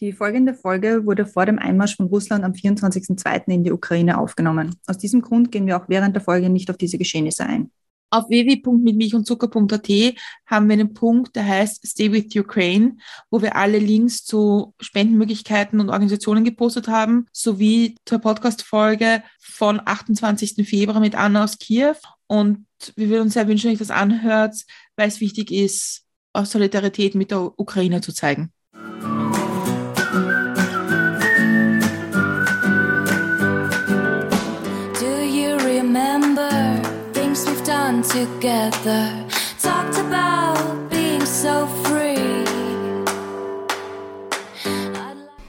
Die folgende Folge wurde vor dem Einmarsch von Russland am 24.02. in die Ukraine aufgenommen. Aus diesem Grund gehen wir auch während der Folge nicht auf diese Geschehnisse ein. Auf www.mitmilchundzucker.at haben wir einen Punkt, der heißt Stay with Ukraine, wo wir alle Links zu Spendenmöglichkeiten und Organisationen gepostet haben, sowie zur Podcast-Folge von 28. Februar mit Anna aus Kiew. Und wir würden uns sehr wünschen, dass ihr das anhört, weil es wichtig ist, aus Solidarität mit der Ukraine zu zeigen. Together, talked about being so free.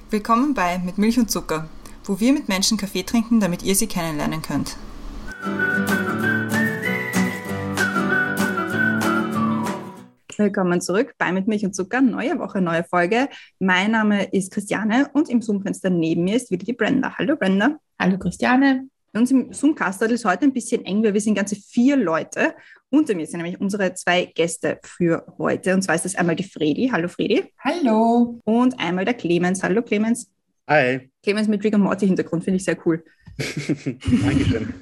Willkommen bei Mit Milch und Zucker, wo wir mit Menschen Kaffee trinken, damit ihr sie kennenlernen könnt. Willkommen zurück bei Mit Milch und Zucker. Neue Woche, neue Folge. Mein Name ist Christiane und im Zoom-Fenster neben mir ist wieder die Brenda. Hallo Brenda. Hallo Christiane. Bei uns im Zoom-Castle ist heute ein bisschen eng, weil wir sind ganze vier Leute. Unter mir sind nämlich unsere zwei Gäste für heute. Und zwar ist das einmal die Fredi. Hallo Fredi. Hallo. Und einmal der Clemens. Hallo Clemens. Hi. Clemens mit Rick und Morty Hintergrund finde ich sehr cool. Dankeschön.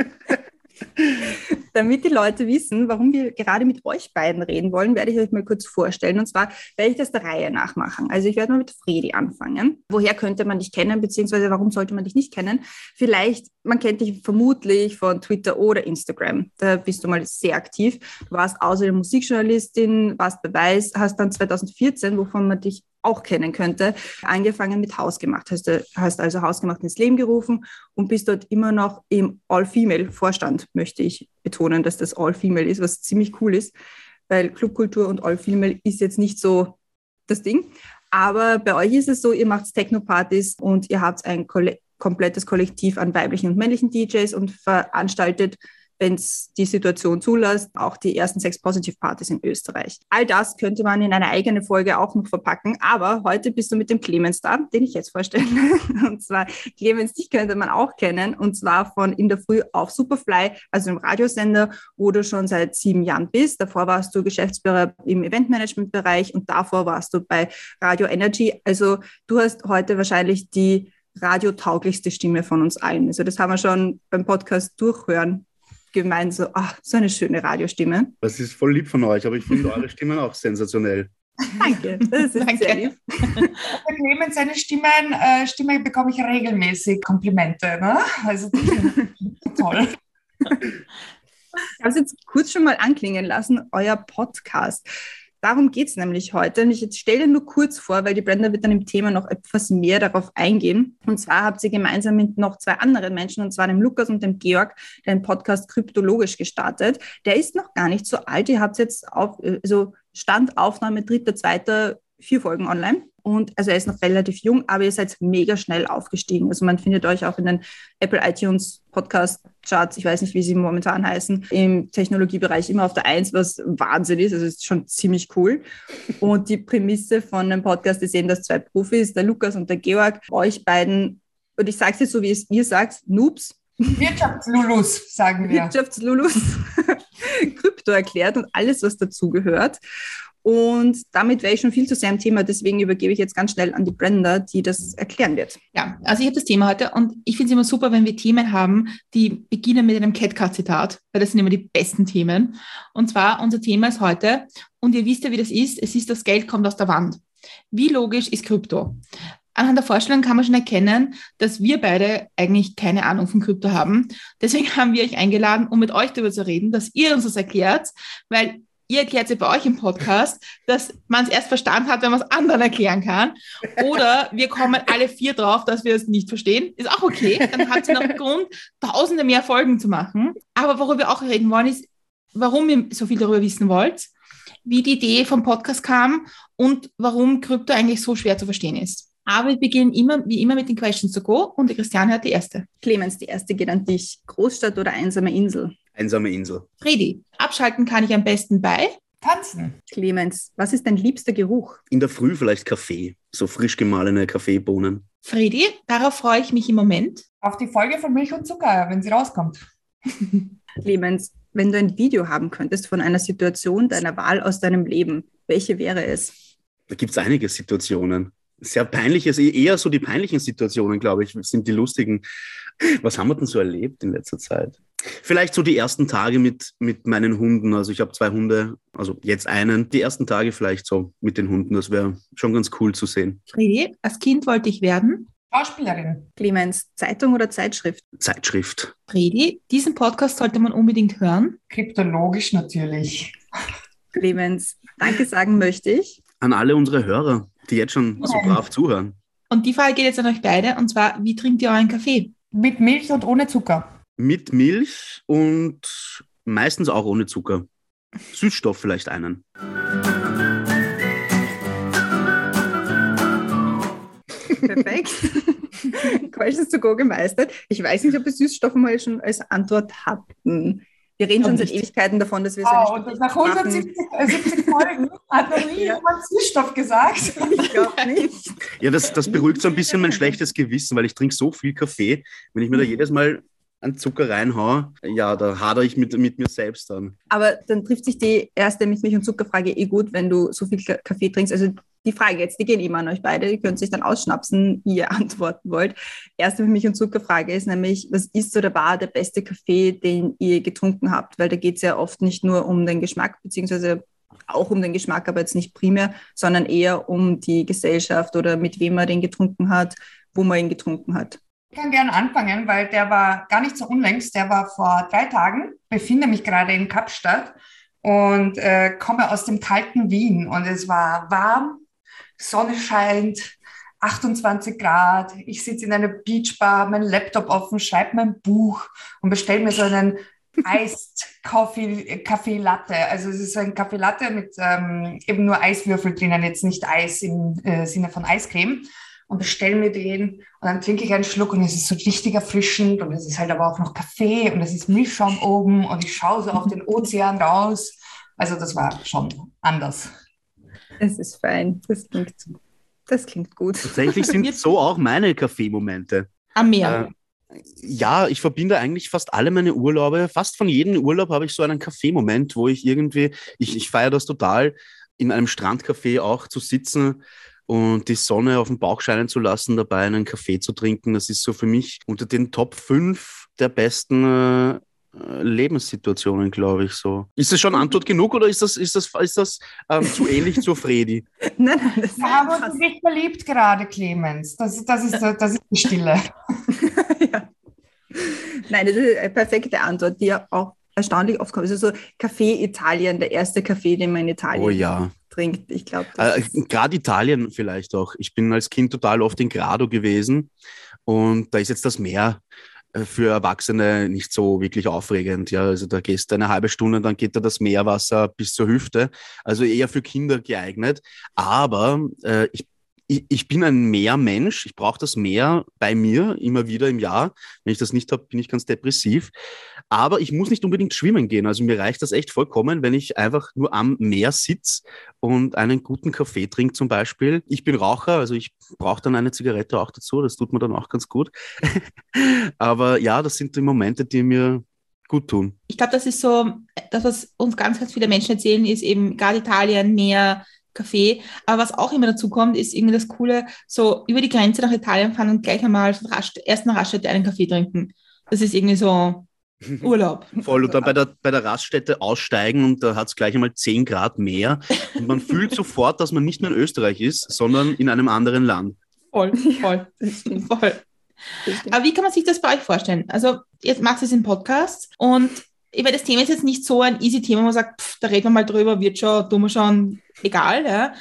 Damit die Leute wissen, warum wir gerade mit euch beiden reden wollen, werde ich euch mal kurz vorstellen. Und zwar werde ich das der Reihe nachmachen. Also ich werde mal mit Fredi anfangen. Woher könnte man dich kennen, beziehungsweise warum sollte man dich nicht kennen? Vielleicht, man kennt dich vermutlich von Twitter oder Instagram. Da bist du mal sehr aktiv. Du warst außerdem Musikjournalistin, warst Beweis, hast dann 2014, wovon man dich auch kennen könnte, angefangen mit Hausgemacht. Hast, hast also Hausgemacht ins Leben gerufen und bist dort immer noch im All-Female-Vorstand, möchte ich betonen, dass das All-Female ist, was ziemlich cool ist, weil Clubkultur und All-Female ist jetzt nicht so das Ding. Aber bei euch ist es so, ihr macht Techno-Partys und ihr habt ein komplettes Kollektiv an weiblichen und männlichen DJs und veranstaltet wenn es die Situation zulässt, auch die ersten Sex Positive Partys in Österreich. All das könnte man in eine eigene Folge auch noch verpacken, aber heute bist du mit dem Clemens da, den ich jetzt vorstelle. Und zwar Clemens, dich könnte man auch kennen und zwar von In der Früh auf Superfly, also im Radiosender, wo du schon seit sieben Jahren bist. Davor warst du Geschäftsführer im Eventmanagement-Bereich und davor warst du bei Radio Energy. Also du hast heute wahrscheinlich die radiotauglichste Stimme von uns allen. Also das haben wir schon beim Podcast durchhören gemeint, so, ach, so eine schöne Radiostimme. Das ist voll lieb von euch, aber ich finde eure Stimmen auch sensationell. Danke, das ist Danke. sehr lieb. Bei Clemens seine Stimmen, äh, Stimme bekomme ich regelmäßig Komplimente. Ne? Also toll. Ich habe es jetzt kurz schon mal anklingen lassen, euer Podcast. Darum geht es nämlich heute. Und ich stelle nur kurz vor, weil die Brenda wird dann im Thema noch etwas mehr darauf eingehen. Und zwar habt ihr gemeinsam mit noch zwei anderen Menschen, und zwar dem Lukas und dem Georg, den Podcast Kryptologisch gestartet. Der ist noch gar nicht so alt. Ihr habt jetzt auf, also Standaufnahme dritter, zweiter, vier Folgen online. Und also er ist noch relativ jung, aber ihr seid mega schnell aufgestiegen. Also man findet euch auch in den Apple iTunes Podcast Charts, ich weiß nicht, wie sie momentan heißen, im Technologiebereich immer auf der Eins, was Wahnsinn ist. Also ist schon ziemlich cool. Und die Prämisse von dem Podcast ist eben, dass zwei Profis, der Lukas und der Georg, euch beiden, und ich sage es jetzt so, wie es ihr sagt, Noobs. Wirtschaftslulus, sagen wir. Wirtschaftslulus. Krypto erklärt und alles, was dazugehört. Und damit wäre ich schon viel zu sehr im Thema. Deswegen übergebe ich jetzt ganz schnell an die Brenda, die das erklären wird. Ja, also ich habe das Thema heute und ich finde es immer super, wenn wir Themen haben, die beginnen mit einem Catcard-Zitat, weil das sind immer die besten Themen. Und zwar, unser Thema ist heute, und ihr wisst ja, wie das ist, es ist, das Geld kommt aus der Wand. Wie logisch ist Krypto? Anhand der Vorstellung kann man schon erkennen, dass wir beide eigentlich keine Ahnung von Krypto haben. Deswegen haben wir euch eingeladen, um mit euch darüber zu reden, dass ihr uns das erklärt, weil ihr erklärt sie bei euch im Podcast, dass man es erst verstanden hat, wenn man es anderen erklären kann. Oder wir kommen alle vier drauf, dass wir es nicht verstehen. Ist auch okay. Dann habt ihr noch Grund, tausende mehr Folgen zu machen. Aber worüber wir auch reden wollen, ist, warum ihr so viel darüber wissen wollt, wie die Idee vom Podcast kam und warum Krypto eigentlich so schwer zu verstehen ist. Aber wir beginnen immer, wie immer mit den Questions to go und die Christiane hat die erste. Clemens, die erste geht an dich. Großstadt oder einsame Insel? Einsame Insel. Fredi, abschalten kann ich am besten bei Tanzen. Clemens, was ist dein liebster Geruch? In der Früh vielleicht Kaffee, so frisch gemahlene Kaffeebohnen. Fredi, darauf freue ich mich im Moment. Auf die Folge von Milch und Zucker, wenn sie rauskommt. Clemens, wenn du ein Video haben könntest von einer Situation deiner Wahl aus deinem Leben, welche wäre es? Da gibt es einige Situationen. Sehr peinliches, eher so die peinlichen Situationen, glaube ich, sind die lustigen. Was haben wir denn so erlebt in letzter Zeit? Vielleicht so die ersten Tage mit, mit meinen Hunden. Also ich habe zwei Hunde, also jetzt einen. Die ersten Tage vielleicht so mit den Hunden. Das wäre schon ganz cool zu sehen. Fredi, als Kind wollte ich werden. Schauspielerin. Clemens, Zeitung oder Zeitschrift? Zeitschrift. Fredi, diesen Podcast sollte man unbedingt hören. Kryptologisch natürlich. Clemens, danke sagen möchte ich. An alle unsere Hörer, die jetzt schon so Nein. brav zuhören. Und die Frage geht jetzt an euch beide, und zwar, wie trinkt ihr euren Kaffee? Mit Milch und ohne Zucker. Mit Milch und meistens auch ohne Zucker. Süßstoff vielleicht einen. Perfekt. Questions to go gemeistert. Ich weiß nicht, ob wir Süßstoffe mal schon als Antwort hatten. Wir reden schon seit. Ewigkeiten davon, dass wir so eine Wow, nach machen. 170 äh, 70 Folgen hat noch nie Ja. jemand Süßstoff gesagt. Ich glaube nicht. Ja, das, das beruhigt so ein bisschen mein schlechtes Gewissen, weil ich trinke so viel Kaffee. Wenn ich mir da jedes Mal einen Zucker reinhaue, ja, da hadere ich mit, mit mir selbst dann. Aber dann trifft sich die erste mit Milch- und Zuckerfrage eh gut, wenn du so viel Ka- Kaffee trinkst. Also die Frage jetzt, die gehen immer an euch beide. Ihr könnt sich dann ausschnapsen, wie ihr antworten wollt. Erste Milch- und Zuckerfrage ist nämlich, was ist oder war der beste Kaffee, den ihr getrunken habt? Weil da geht es ja oft nicht nur um den Geschmack, beziehungsweise auch um den Geschmack, aber jetzt nicht primär, sondern eher um die Gesellschaft oder mit wem man den getrunken hat, wo man ihn getrunken hat. Ich kann gerne anfangen, weil der war gar nicht so unlängst. Der war vor drei Tagen, befinde mich gerade in Kapstadt und äh, komme aus dem kalten Wien. Und es war warm, Sonne scheint, 28 Grad. Ich sitze in einer Beachbar, meinen Laptop offen, schreibe mein Buch und bestelle mir so einen Coffee, Kaffee Latte. Also es ist ein Kaffee Latte mit ähm, eben nur Eiswürfel drinnen, jetzt nicht Eis im äh, Sinne von Eiscreme. Und bestelle mir den und dann trinke ich einen Schluck und es ist so richtig erfrischend und es ist halt aber auch noch Kaffee und es ist Milchschaum oben und ich schaue so auf den Ozean raus. Also das war schon anders. Es ist fein. Das klingt, das klingt gut. Tatsächlich sind so auch meine Kaffeemomente. Am Meer. Äh, ja, ich verbinde eigentlich fast alle meine Urlaube. Fast von jedem Urlaub habe ich so einen Kaffeemoment, wo ich irgendwie, ich, ich feiere das total, in einem Strandcafé auch zu sitzen und die Sonne auf den Bauch scheinen zu lassen, dabei einen Kaffee zu trinken. Das ist so für mich unter den Top 5 der besten äh, Lebenssituationen, glaube ich so. Ist das schon Antwort genug oder ist das, ist das, ist das ähm, zu ähnlich zur Fredi? Nein, nein, das ist Wir haben krass. uns nicht verliebt gerade, Clemens. Das, das, ist, das ist die Stille. ja. Nein, das ist eine perfekte Antwort, die ja auch erstaunlich oft kommt. Also so Kaffee Italien, der erste Kaffee, den man in Italien Oh ja. Trinkt. Ich glaube, Äh, Gerade Italien vielleicht auch. Ich bin als Kind total oft in Grado gewesen und da ist jetzt das Meer äh, für Erwachsene nicht so wirklich aufregend. Ja, also da gehst du eine halbe Stunde, dann geht da das Meerwasser bis zur Hüfte. Also eher für Kinder geeignet. Aber äh, ich, ich, ich bin ein Meermensch. Ich brauche das Meer bei mir immer wieder im Jahr. Wenn ich das nicht habe, bin ich ganz depressiv. Aber ich muss nicht unbedingt schwimmen gehen. Also mir reicht das echt vollkommen, wenn ich einfach nur am Meer sitze und einen guten Kaffee trinke zum Beispiel. Ich bin Raucher, also ich brauche dann eine Zigarette auch dazu. Das tut mir dann auch ganz gut. Aber ja, das sind die Momente, die mir gut tun. Ich glaube, das ist so, das, was uns ganz, ganz viele Menschen erzählen, ist eben gerade Italien, Meer, Kaffee. Aber was auch immer dazu kommt, ist irgendwie das Coole, so über die Grenze nach Italien fahren und gleich einmal Rast erst nach Raststätte einen Kaffee trinken. Das ist irgendwie so Urlaub. Voll. Und dann bei der, bei der Raststätte aussteigen und da hat es gleich einmal 10 Grad mehr. Und man fühlt sofort, dass man nicht mehr in Österreich ist, sondern in einem anderen Land. Voll, voll, voll. Aber wie kann man sich das bei euch vorstellen? Also, jetzt macht es im Podcast und ich meine, das Thema ist jetzt nicht so ein easy Thema, wo man sagt, pff, da reden wir mal drüber, wird schon, tun wir schon, egal. Ja.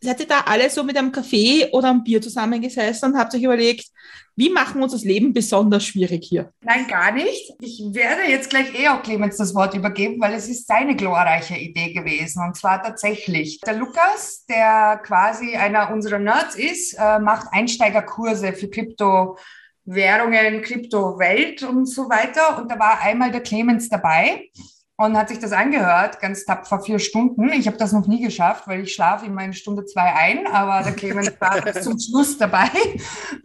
Seid ihr da alle so mit einem Kaffee oder einem Bier zusammengesessen und habt euch überlegt, wie machen wir uns das Leben besonders schwierig hier? Nein, gar nicht. Ich werde jetzt gleich eh auch Clemens das Wort übergeben, weil es ist seine glorreiche Idee gewesen. Und zwar tatsächlich. Der Lukas, der quasi einer unserer Nerds ist, äh, macht Einsteigerkurse für Kryptowährungen, Kryptowelt und so weiter. Und da war einmal der Clemens dabei und hat sich das angehört, ganz tapfer vier Stunden. Ich habe das noch nie geschafft, weil ich schlafe immer in Stunde zwei ein, aber der Clemens war bis zum Schluss dabei.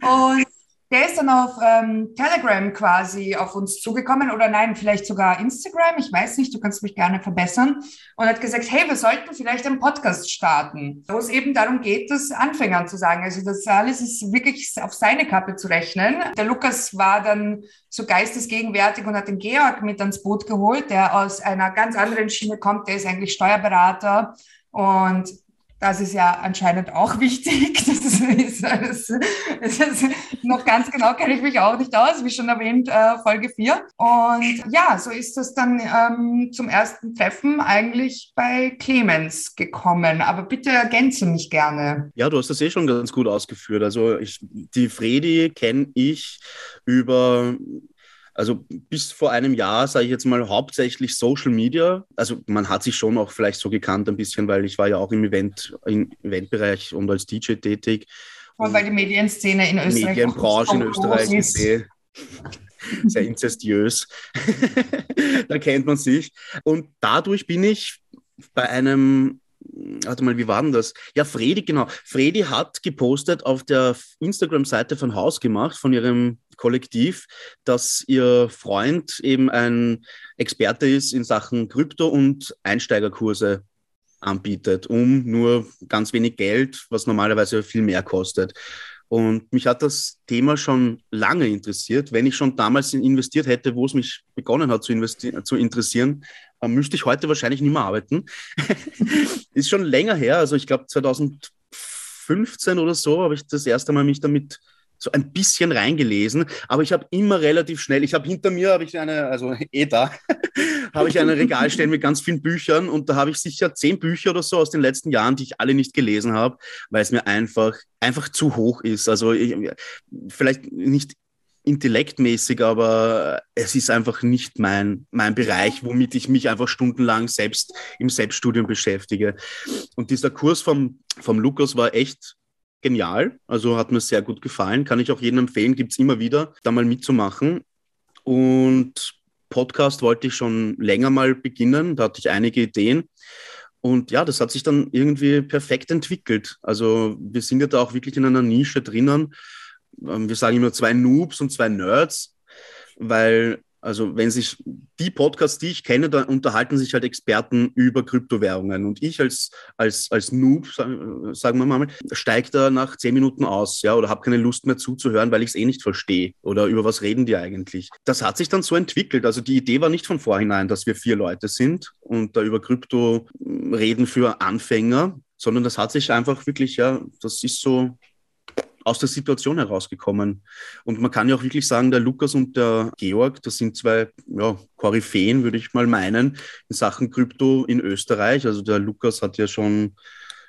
Und der ist dann auf ähm, Telegram quasi auf uns zugekommen oder nein, vielleicht sogar Instagram, ich weiß nicht, du kannst mich gerne verbessern. Und hat gesagt, hey, wir sollten vielleicht einen Podcast starten, wo es eben darum geht, das Anfängern zu sagen. Also das alles ist wirklich auf seine Kappe zu rechnen. Der Lukas war dann so geistesgegenwärtig und hat den Georg mit ans Boot geholt, der aus einer ganz anderen Schiene kommt, der ist eigentlich Steuerberater. Und das ist ja anscheinend auch wichtig. Das ist, das, ist, noch ganz genau kenne ich mich auch nicht aus, wie schon erwähnt, äh, Folge 4. Und ja, so ist das dann ähm, zum ersten Treffen eigentlich bei Clemens gekommen. Aber bitte ergänze mich gerne. Ja, du hast das eh schon ganz gut ausgeführt. Also ich, die Fredi kenne ich über also bis vor einem Jahr, sage ich jetzt mal, hauptsächlich Social Media. Also man hat sich schon auch vielleicht so gekannt ein bisschen, weil ich war ja auch im Event, im Eventbereich und als DJ tätig. Und weil die Medienszene in Österreich. Medienbranche in Österreich ist sehr, sehr inzestiös. da kennt man sich. Und dadurch bin ich bei einem warte mal, wie war denn das? Ja, Fredi, genau. Fredi hat gepostet auf der Instagram-Seite von Haus gemacht, von ihrem Kollektiv, dass ihr Freund eben ein Experte ist in Sachen Krypto und Einsteigerkurse anbietet, um nur ganz wenig Geld, was normalerweise viel mehr kostet. Und mich hat das Thema schon lange interessiert. Wenn ich schon damals investiert hätte, wo es mich begonnen hat zu, zu interessieren, müsste ich heute wahrscheinlich nicht mehr arbeiten. ist schon länger her, also ich glaube 2015 oder so habe ich das erste Mal mich damit so ein bisschen reingelesen, aber ich habe immer relativ schnell, ich habe hinter mir, habe ich eine, also eh da, habe ich ein Regal mit ganz vielen Büchern und da habe ich sicher zehn Bücher oder so aus den letzten Jahren, die ich alle nicht gelesen habe, weil es mir einfach, einfach zu hoch ist. Also ich, vielleicht nicht intellektmäßig, aber es ist einfach nicht mein, mein Bereich, womit ich mich einfach stundenlang selbst im Selbststudium beschäftige. Und dieser Kurs vom, vom Lukas war echt genial. Also hat mir sehr gut gefallen. Kann ich auch jedem empfehlen, gibt es immer wieder, da mal mitzumachen. Und Podcast wollte ich schon länger mal beginnen. Da hatte ich einige Ideen. Und ja, das hat sich dann irgendwie perfekt entwickelt. Also wir sind ja da auch wirklich in einer Nische drinnen. Ähm, wir sagen immer zwei Noobs und zwei Nerds, weil also wenn sich die Podcasts, die ich kenne, da unterhalten sich halt Experten über Kryptowährungen. Und ich als, als, als Noob, sagen wir mal, steige da nach zehn Minuten aus, ja, oder habe keine Lust mehr zuzuhören, weil ich es eh nicht verstehe. Oder über was reden die eigentlich? Das hat sich dann so entwickelt. Also die Idee war nicht von vorhinein, dass wir vier Leute sind und da über Krypto reden für Anfänger, sondern das hat sich einfach wirklich, ja, das ist so aus der Situation herausgekommen. Und man kann ja auch wirklich sagen, der Lukas und der Georg, das sind zwei ja, Koryphäen, würde ich mal meinen, in Sachen Krypto in Österreich. Also der Lukas hat ja schon,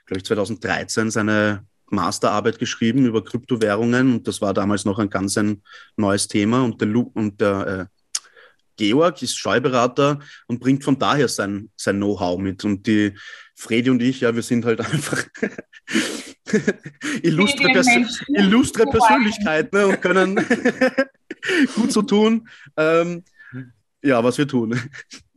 glaube ich, 2013 seine Masterarbeit geschrieben über Kryptowährungen und das war damals noch ein ganz ein neues Thema. Und der, Lu und der äh, Georg ist Steuerberater und bringt von daher sein, sein Know-how mit. Und die Fredi und ich, ja, wir sind halt einfach illustre, Pers illustre Persönlichkeit ne, und können gut so tun, ähm, ja, was wir tun.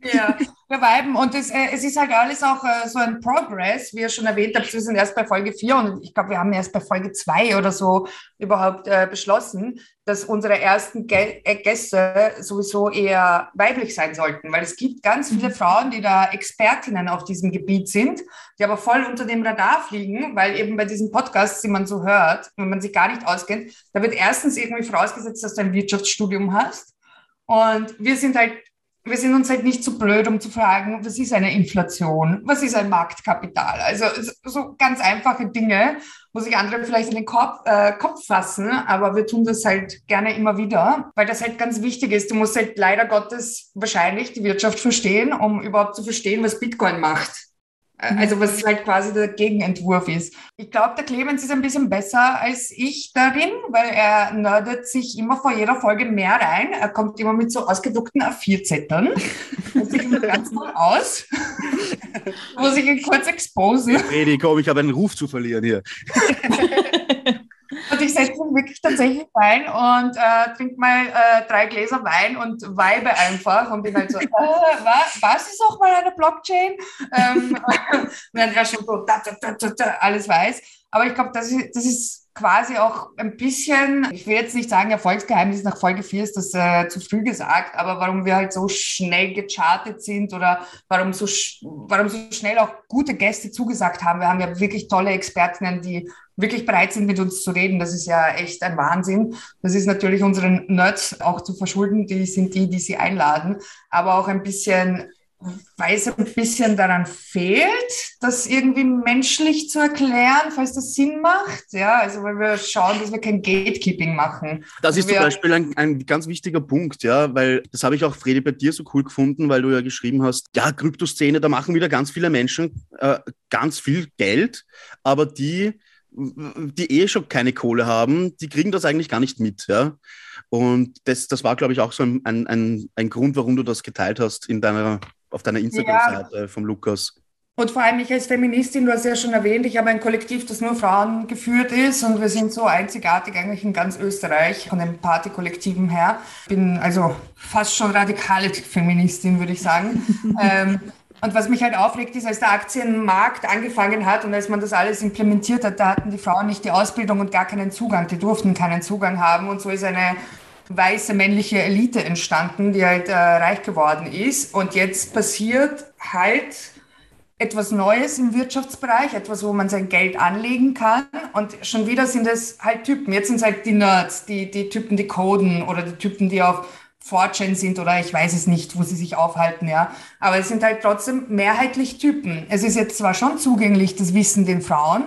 Ja, wir viben und es, äh, es ist halt alles auch äh, so ein Progress, wie ihr schon erwähnt habt, wir sind erst bei Folge 4 und ich glaube, wir haben erst bei Folge 2 oder so überhaupt äh, beschlossen, dass unsere ersten äh, Gäste sowieso eher weiblich sein sollten, weil es gibt ganz viele. Frauen, die da Expertinnen auf diesem Gebiet sind, die aber voll unter dem Radar fliegen, weil eben bei diesen Podcasts, die man so hört, wenn man sich gar nicht auskennt, da wird erstens irgendwie vorausgesetzt, dass du ein Wirtschaftsstudium hast. Und wir sind halt wir sind uns halt nicht zu blöd, um zu fragen, was ist eine Inflation? Was ist ein Marktkapital? Also so ganz einfache Dinge, wo sich andere vielleicht in den Kopf, äh, Kopf fassen, aber wir tun das halt gerne immer wieder, weil das halt ganz wichtig ist. Du musst halt leider Gottes wahrscheinlich die Wirtschaft verstehen, um überhaupt zu verstehen, was Bitcoin macht. Mhm. Also was halt quasi der Gegenentwurf ist. Ich glaube, der Clemens ist ein bisschen besser als ich darin, weil er nerdet sich immer vor jeder Folge mehr rein. Er kommt immer mit so ausgedruckten A4-Zetteln. und sieht immer ganz mal aus. Muss ich ihn kurz exposen. Redi, komm, ich habe einen Ruf zu verlieren hier. Und ich setze mich wirklich tatsächlich rein und äh, trinke mal äh, drei Gläser Wein und weibe einfach und bin halt so, äh, was, was ist auch mal eine Blockchain? Ähm, während er schon so da, da, da, alles weiß. Aber ich glaube, das ist, das ist quasi auch ein bisschen, ich will jetzt nicht sagen, Erfolgsgeheimnis nach Folge 4 ist das äh, zu früh gesagt, aber warum wir halt so schnell gechartet sind oder warum so, warum so schnell auch gute Gäste zugesagt haben. Wir haben ja wirklich tolle Expertinnen, die wirklich bereit sind, mit uns zu reden. Das ist ja echt ein Wahnsinn. Das ist natürlich unseren Nerds auch zu verschulden. Die sind die, die sie einladen, aber auch ein bisschen weil es ein bisschen daran fehlt, das irgendwie menschlich zu erklären, falls das Sinn macht. Ja, also weil wir schauen, dass wir kein Gatekeeping machen. Das ist wir zum Beispiel ein, ein ganz wichtiger Punkt, ja, weil das habe ich auch, Fredi, bei dir so cool gefunden, weil du ja geschrieben hast, ja, Kryptoszene, da machen wieder ganz viele Menschen äh, ganz viel Geld, aber die, die eh schon keine Kohle haben, die kriegen das eigentlich gar nicht mit, ja. Und das, das war, glaube ich, auch so ein, ein, ein Grund, warum du das geteilt hast in deiner auf deiner Instagram-Seite ja. vom Lukas. Und vor allem ich als Feministin, du hast ja schon erwähnt, ich habe ein Kollektiv, das nur Frauen geführt ist und wir sind so einzigartig eigentlich in ganz Österreich von den Partykollektiven her. Bin also fast schon radikale Feministin, würde ich sagen. ähm, und was mich halt aufregt, ist, als der Aktienmarkt angefangen hat und als man das alles implementiert hat, da hatten die Frauen nicht die Ausbildung und gar keinen Zugang. Die durften keinen Zugang haben und so ist eine weiße männliche Elite entstanden, die halt äh, reich geworden ist. Und jetzt passiert halt etwas Neues im Wirtschaftsbereich, etwas, wo man sein Geld anlegen kann. Und schon wieder sind es halt Typen. Jetzt sind es halt die Nerds, die, die Typen, die coden oder die Typen, die auf 4 sind oder ich weiß es nicht, wo sie sich aufhalten, ja. Aber es sind halt trotzdem mehrheitlich Typen. Es ist jetzt zwar schon zugänglich, das Wissen den Frauen,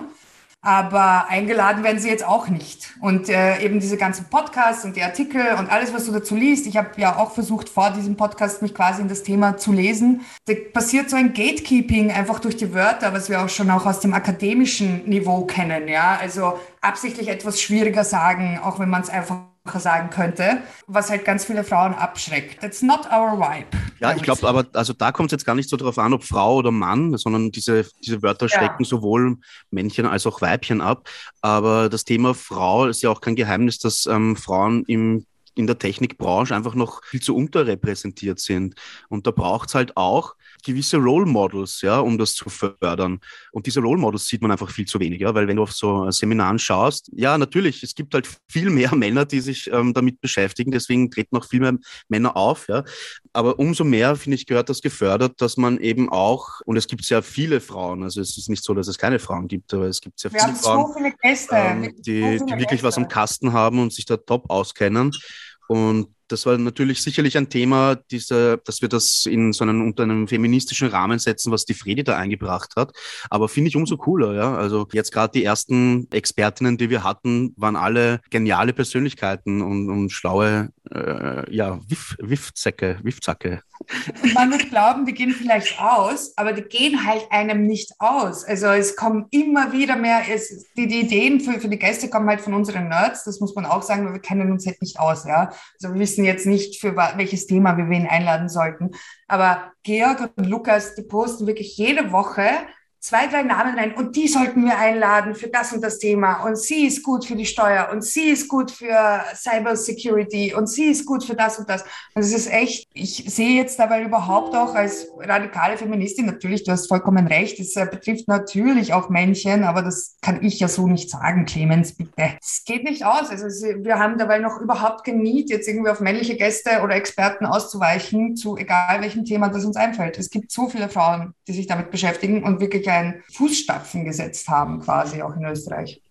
aber eingeladen werden sie jetzt auch nicht. Und äh, eben diese ganzen Podcasts und die Artikel und alles, was du dazu liest, ich habe ja auch versucht, vor diesem Podcast mich quasi in das Thema zu lesen. Da passiert so ein Gatekeeping einfach durch die Wörter, was wir auch schon auch aus dem akademischen Niveau kennen. Ja, also absichtlich etwas schwieriger sagen, auch wenn man es einfach sagen könnte, was halt ganz viele Frauen abschreckt. That's not our vibe. Ja, ich glaube, aber also da kommt es jetzt gar nicht so darauf an, ob Frau oder Mann, sondern diese, diese Wörter schrecken ja. sowohl Männchen als auch Weibchen ab. Aber das Thema Frau ist ja auch kein Geheimnis, dass ähm, Frauen im in der Technikbranche einfach noch viel zu unterrepräsentiert sind. Und da braucht es halt auch gewisse Role Models, ja, um das zu fördern. Und diese Role Models sieht man einfach viel zu wenig, ja, weil wenn du auf so Seminaren schaust, ja, natürlich, es gibt halt viel mehr Männer, die sich ähm, damit beschäftigen, deswegen treten auch viel mehr Männer auf, ja. Aber umso mehr, finde ich, gehört das gefördert, dass man eben auch, und es gibt sehr viele Frauen, also es ist nicht so, dass es keine Frauen gibt, aber es gibt sehr Wir viele Frauen, so viele Gäste, ähm, die, die wirklich Gäste. was am Kasten haben und sich da top auskennen. Und das war natürlich sicherlich ein Thema, diese, dass wir das in so einen, unter einem feministischen Rahmen setzen, was die Fredi da eingebracht hat. Aber finde ich umso cooler, ja. Also jetzt gerade die ersten Expertinnen, die wir hatten, waren alle geniale Persönlichkeiten und, und schlaue, äh, ja, Wiff, Wiffzacke, Wiffzacke. Man wird glauben, die gehen vielleicht aus, aber die gehen halt einem nicht aus. Also es kommen immer wieder mehr, es, die, die Ideen für, für die Gäste kommen halt von unseren Nerds, das muss man auch sagen, weil wir kennen uns halt nicht aus, ja. Also wir wissen jetzt nicht, für welches Thema wir wen einladen sollten. Aber Georg und Lukas, die posten wirklich jede Woche zwei, drei Namen rein und die sollten wir einladen für das und das Thema und sie ist gut für die Steuer und sie ist gut für Cyber Security und sie ist gut für das und das. Und es ist echt, ich sehe jetzt dabei überhaupt auch als radikale Feministin, natürlich, du hast vollkommen recht, es äh, betrifft natürlich auch Männchen, aber das kann ich ja so nicht sagen, Clemens, bitte. Es geht nicht aus. Also wir haben dabei noch überhaupt kein jetzt irgendwie auf männliche Gäste oder Experten auszuweichen, zu egal welchem Thema das uns einfällt. Es gibt so viele Frauen, die sich damit beschäftigen und wirklich ein Fußstapfen gesetzt haben, quasi auch in Österreich.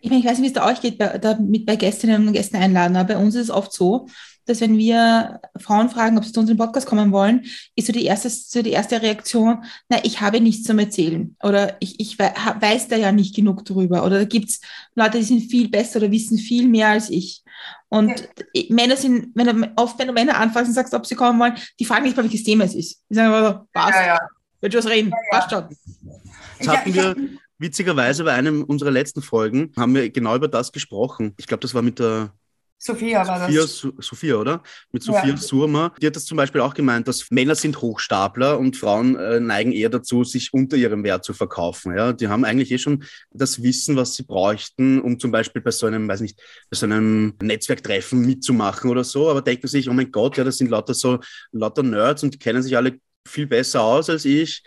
Ich, meine, ich weiß nicht, wie es da euch geht, bei, da mit bei Gästinnen und Gästen einladen, aber bei uns ist es oft so, dass wenn wir Frauen fragen, ob sie zu unserem Podcast kommen wollen, ist so die erste, so die erste Reaktion, na, ich habe nichts zum Erzählen oder ich, ich weiß da ja nicht genug drüber oder da gibt es Leute, die sind viel besser oder wissen viel mehr als ich. Und ja. Männer sind, wenn du, oft wenn du Männer anfasst und sagst, ob sie kommen wollen, die fragen nicht mal, welches Thema es ist. Die sagen aber, passt. Ja, ja. Wird was reden, ja, passt schon. Das hatten wir witzigerweise bei einem unserer letzten Folgen, haben wir genau über das gesprochen. Ich glaube, das war mit der Sophia war Sophia, das. Sophia, oder? Mit Sophia ja. Surma. Die hat das zum Beispiel auch gemeint, dass Männer sind Hochstapler und Frauen äh, neigen eher dazu, sich unter ihrem Wert zu verkaufen. Ja? Die haben eigentlich eh schon das Wissen, was sie bräuchten, um zum Beispiel bei so einem, weiß nicht, bei so einem Netzwerktreffen mitzumachen oder so, aber denken sich, oh mein Gott, ja, das sind lauter so lauter Nerds und die kennen sich alle viel besser aus als ich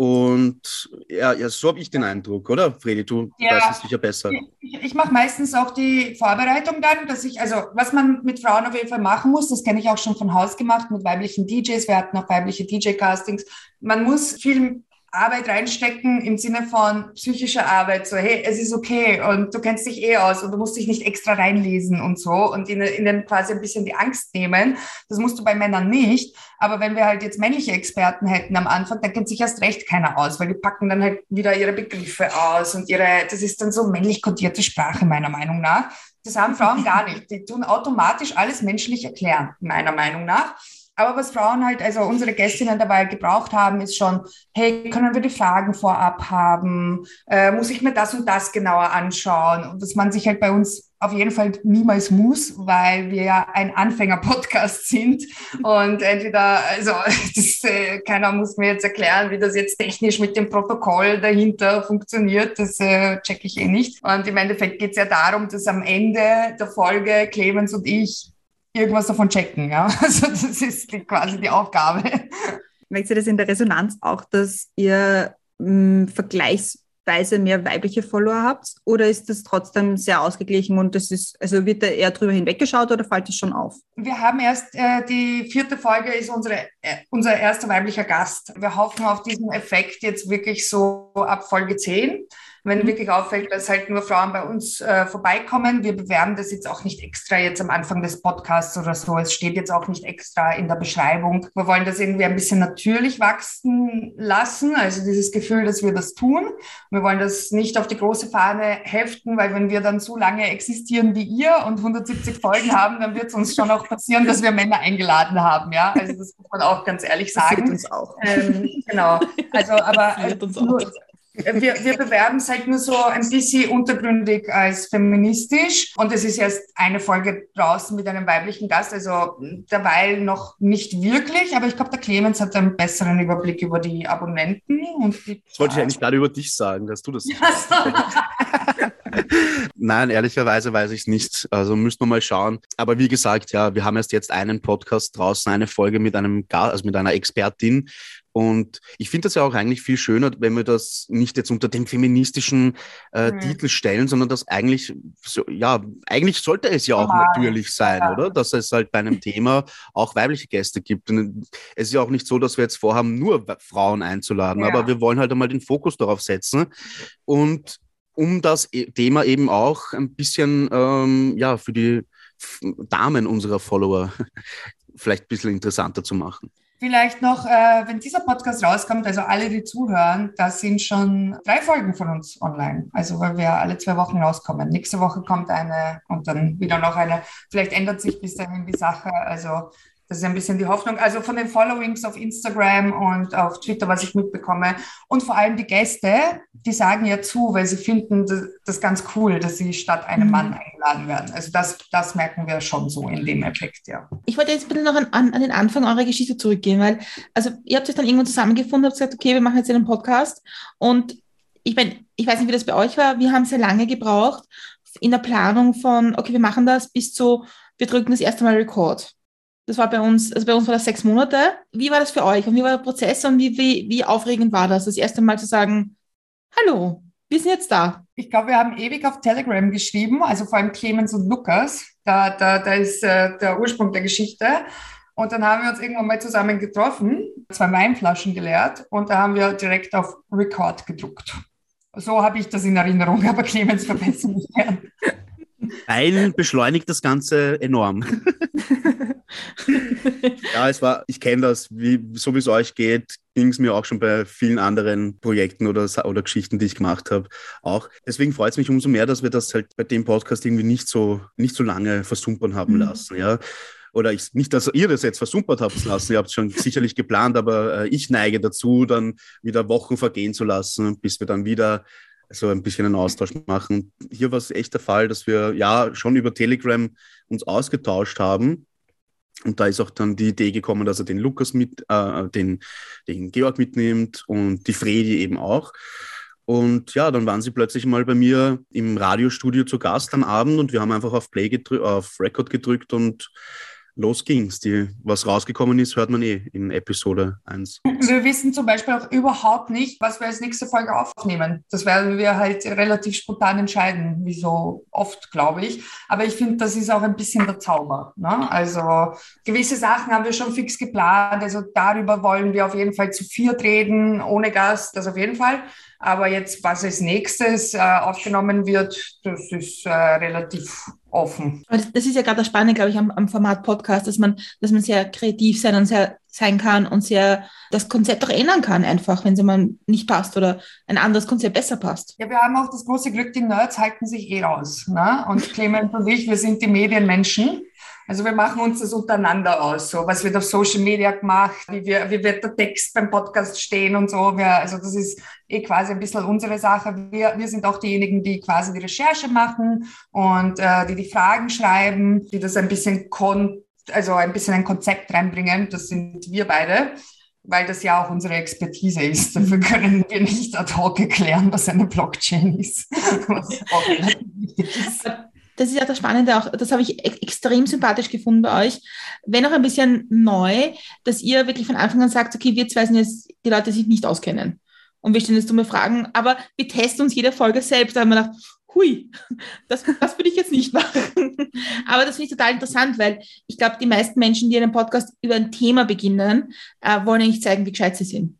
Und ja, ja so habe ich den Eindruck, oder? Fredi, du ja, weißt es sicher besser. Ich, ich mache meistens auch die Vorbereitung dann, dass ich, also was man mit Frauen auf jeden Fall machen muss, das kenne ich auch schon von Haus gemacht mit weiblichen DJs. Wir hatten auch weibliche DJ-Castings. Man muss viel Arbeit reinstecken im Sinne von psychischer Arbeit, so hey, es ist okay und du kennst dich eh aus und du musst dich nicht extra reinlesen und so und ihnen, ihnen quasi ein bisschen die Angst nehmen. Das musst du bei Männern nicht. Aber wenn wir halt jetzt männliche Experten hätten am Anfang, dann kennt sich erst recht keiner aus, weil die packen dann halt wieder ihre Begriffe aus und ihre, das ist dann so männlich kodierte Sprache meiner Meinung nach. Das haben Frauen gar nicht. Die tun automatisch alles menschlich erklären, meiner Meinung nach. Aber was Frauen halt, also unsere Gästinnen dabei gebraucht haben, ist schon, hey, können wir die Fragen vorab haben? Äh, muss ich mir das und das genauer anschauen? Und dass man sich halt bei uns auf jeden Fall niemals muss, weil wir ja ein Anfänger-Podcast sind. Und entweder, also das, äh, keiner muss mir jetzt erklären, wie das jetzt technisch mit dem Protokoll dahinter funktioniert. Das äh, checke ich eh nicht. Und im Endeffekt geht es ja darum, dass am Ende der Folge Clemens und ich irgendwas davon checken. Ja? Also das ist quasi die Aufgabe. Merkt ihr das in der Resonanz auch, dass ihr mh, hm, vergleichsweise mehr weibliche Follower habt? Oder ist das trotzdem sehr ausgeglichen und das ist, also wird da eher drüber hinweggeschaut oder fällt das schon auf? Wir haben erst, äh, die vierte Folge ist unsere, äh, unser erster weiblicher Gast. Wir hoffen auf diesen Effekt jetzt wirklich so ab Folge 10 wenn mhm. wirklich auffällt, dass halt nur Frauen bei uns äh, vorbeikommen. Wir bewerben das jetzt auch nicht extra jetzt am Anfang des Podcasts oder so. Es steht jetzt auch nicht extra in der Beschreibung. Wir wollen das irgendwie ein bisschen natürlich wachsen lassen, also dieses Gefühl, dass wir das tun. Wir wollen das nicht auf die große Fahne heften, weil wenn wir dann zu lange existieren wie ihr und 170 Folgen haben, dann wird es uns schon auch passieren, dass wir Männer eingeladen haben. Ja, also das muss man auch ganz ehrlich sagen. Das uns auch. Ähm, genau. Also, aber äh, nur, wir, wir bewerben es halt nur so ein bisschen untergründig als feministisch und es ist erst eine Folge draußen mit einem weiblichen Gast, also derweil noch nicht wirklich, aber ich glaube, der Clemens hat einen besseren Überblick über die Abonnenten und die. Das wollte ich eigentlich gerade über dich sagen, dass du das. Ja, so. Nein, ehrlicherweise weiß ich es nicht. Also müssen wir mal schauen. Aber wie gesagt, ja, wir haben erst jetzt einen Podcast draußen, eine Folge mit einem Gast, also mit einer Expertin. Und ich finde das ja auch eigentlich viel schöner, wenn wir das nicht jetzt unter dem feministischen äh, mhm. Titel stellen, sondern das eigentlich, so, ja, eigentlich sollte es ja auch Normal. natürlich sein, ja. oder? Dass es halt bei einem Thema auch weibliche Gäste gibt. Und es ist ja auch nicht so, dass wir jetzt vorhaben, nur Frauen einzuladen, ja. aber wir wollen halt einmal den Fokus darauf setzen. Und um das e-, Thema eben auch ein bisschen, ähm, ja, für die Damen unserer Follower vielleicht ein bisschen interessanter zu machen. Vielleicht noch, äh, wenn dieser Podcast rauskommt, also alle, die zuhören, da sind schon drei Folgen von uns online. Also weil wir alle zwei Wochen rauskommen. Nächste Woche kommt eine und dann wieder noch eine. Vielleicht ändert sich bis dahin die Sache. Also das ist ein bisschen die Hoffnung. Also von den Followings auf Instagram und auf Twitter, was ich mitbekomme. Und vor allem die Gäste, die sagen ja zu, weil sie finden das, das ganz cool, dass sie statt einem mhm. Mann eingeladen werden. Also das, das merken wir schon so in dem Effekt, ja. Ich wollte jetzt bitte noch an, an, an den Anfang eurer Geschichte zurückgehen, weil, also ihr habt euch dann irgendwann zusammengefunden, habt gesagt, okay, wir machen jetzt einen Podcast. Und ich meine, ich weiß nicht, wie das bei euch war. Wir haben sehr lange gebraucht in der Planung von, okay, wir machen das bis zu, wir drücken das erste Mal Record. Das war bei uns, also bei uns war das sechs Monate. Wie war das für euch und wie war der Prozess und wie, wie, wie aufregend war das, das erste Mal zu sagen, hallo, wir sind jetzt da? Ich glaube, wir haben ewig auf Telegram geschrieben, also vor allem Clemens und Lukas. Da, da, da ist äh, der Ursprung der Geschichte. Und dann haben wir uns irgendwann mal zusammen getroffen, zwei Weinflaschen geleert und da haben wir direkt auf Record gedruckt. So habe ich das in Erinnerung, aber Clemens verbessert mich gern. Ein beschleunigt das Ganze enorm. ja, es war, ich kenne das, wie, so wie es euch geht, ging es mir auch schon bei vielen anderen Projekten oder, oder Geschichten, die ich gemacht habe, auch. Deswegen freut es mich umso mehr, dass wir das halt bei dem Podcast irgendwie nicht so, nicht so lange versumpern haben mhm. lassen, ja oder ich, nicht, dass ihr das jetzt versumpert habt lassen, ihr habt es schon sicherlich geplant, aber äh, ich neige dazu, dann wieder Wochen vergehen zu lassen, bis wir dann wieder so ein bisschen einen Austausch machen. Hier war es echt der Fall, dass wir ja schon über Telegram uns ausgetauscht haben. Und da ist auch dann die Idee gekommen, dass er den Lukas mit, äh, den, den Georg mitnimmt und die Fredi eben auch. Und ja, dann waren sie plötzlich mal bei mir im Radiostudio zu Gast am Abend und wir haben einfach auf Play gedrückt, auf Record gedrückt und los ging's. Die, was rausgekommen ist, hört man eh in Episode 1. Wir wissen zum Beispiel auch überhaupt nicht, was wir als nächste Folge aufnehmen. Das werden wir halt relativ spontan entscheiden, wie so oft, glaube ich. Aber ich finde, das ist auch ein bisschen der Zauber. Ne? Also gewisse Sachen haben wir schon fix geplant. Also darüber wollen wir auf jeden Fall zu viert reden, ohne Gast, das auf jeden Fall. Aber jetzt, was als nächstes äh, aufgenommen wird, das ist äh, relativ offen. Das ist ja gerade das Spannende, glaube ich, am, am, Format Podcast, dass man, dass man sehr kreativ sein und sehr sein kann und sehr das Konzept auch ändern kann, einfach, wenn es mal nicht passt oder ein anderes Konzept besser passt. Ja, wir haben auch das große Glück, die Nerds halten sich eh raus. Ne? Und Clemens und ich, wir sind die Medienmenschen. Also wir machen uns das untereinander aus, so was wird auf Social Media gemacht, wie, wir, wie wird der Text beim Podcast stehen und so. Wir, also das ist eh quasi ein bisschen unsere Sache. Wir, wir sind auch diejenigen, die quasi die Recherche machen und äh, die die Fragen schreiben, die das ein bisschen kon also ein bisschen ein Konzept reinbringen. Das sind wir beide weil das ja auch unsere Expertise ist. Dafür können wir nicht ad hoc erklären, was eine Blockchain ist. Was auch ist das ist ja das Spannende auch, das habe ich extrem sympathisch gefunden bei euch. Wenn auch ein bisschen neu, dass ihr wirklich von Anfang an sagt, okay, wir zwei sind jetzt die Leute, die sich nicht auskennen. Und wir stellen jetzt dumme Fragen, aber wir testen uns jede Folge selbst. Da haben wir gedacht, hui, das, das würde ich jetzt nicht machen. aber das finde ich total interessant, weil ich glaube, die meisten Menschen, die einen Podcast über ein Thema beginnen, äh, wollen eigentlich zeigen, wie gescheit sie sind.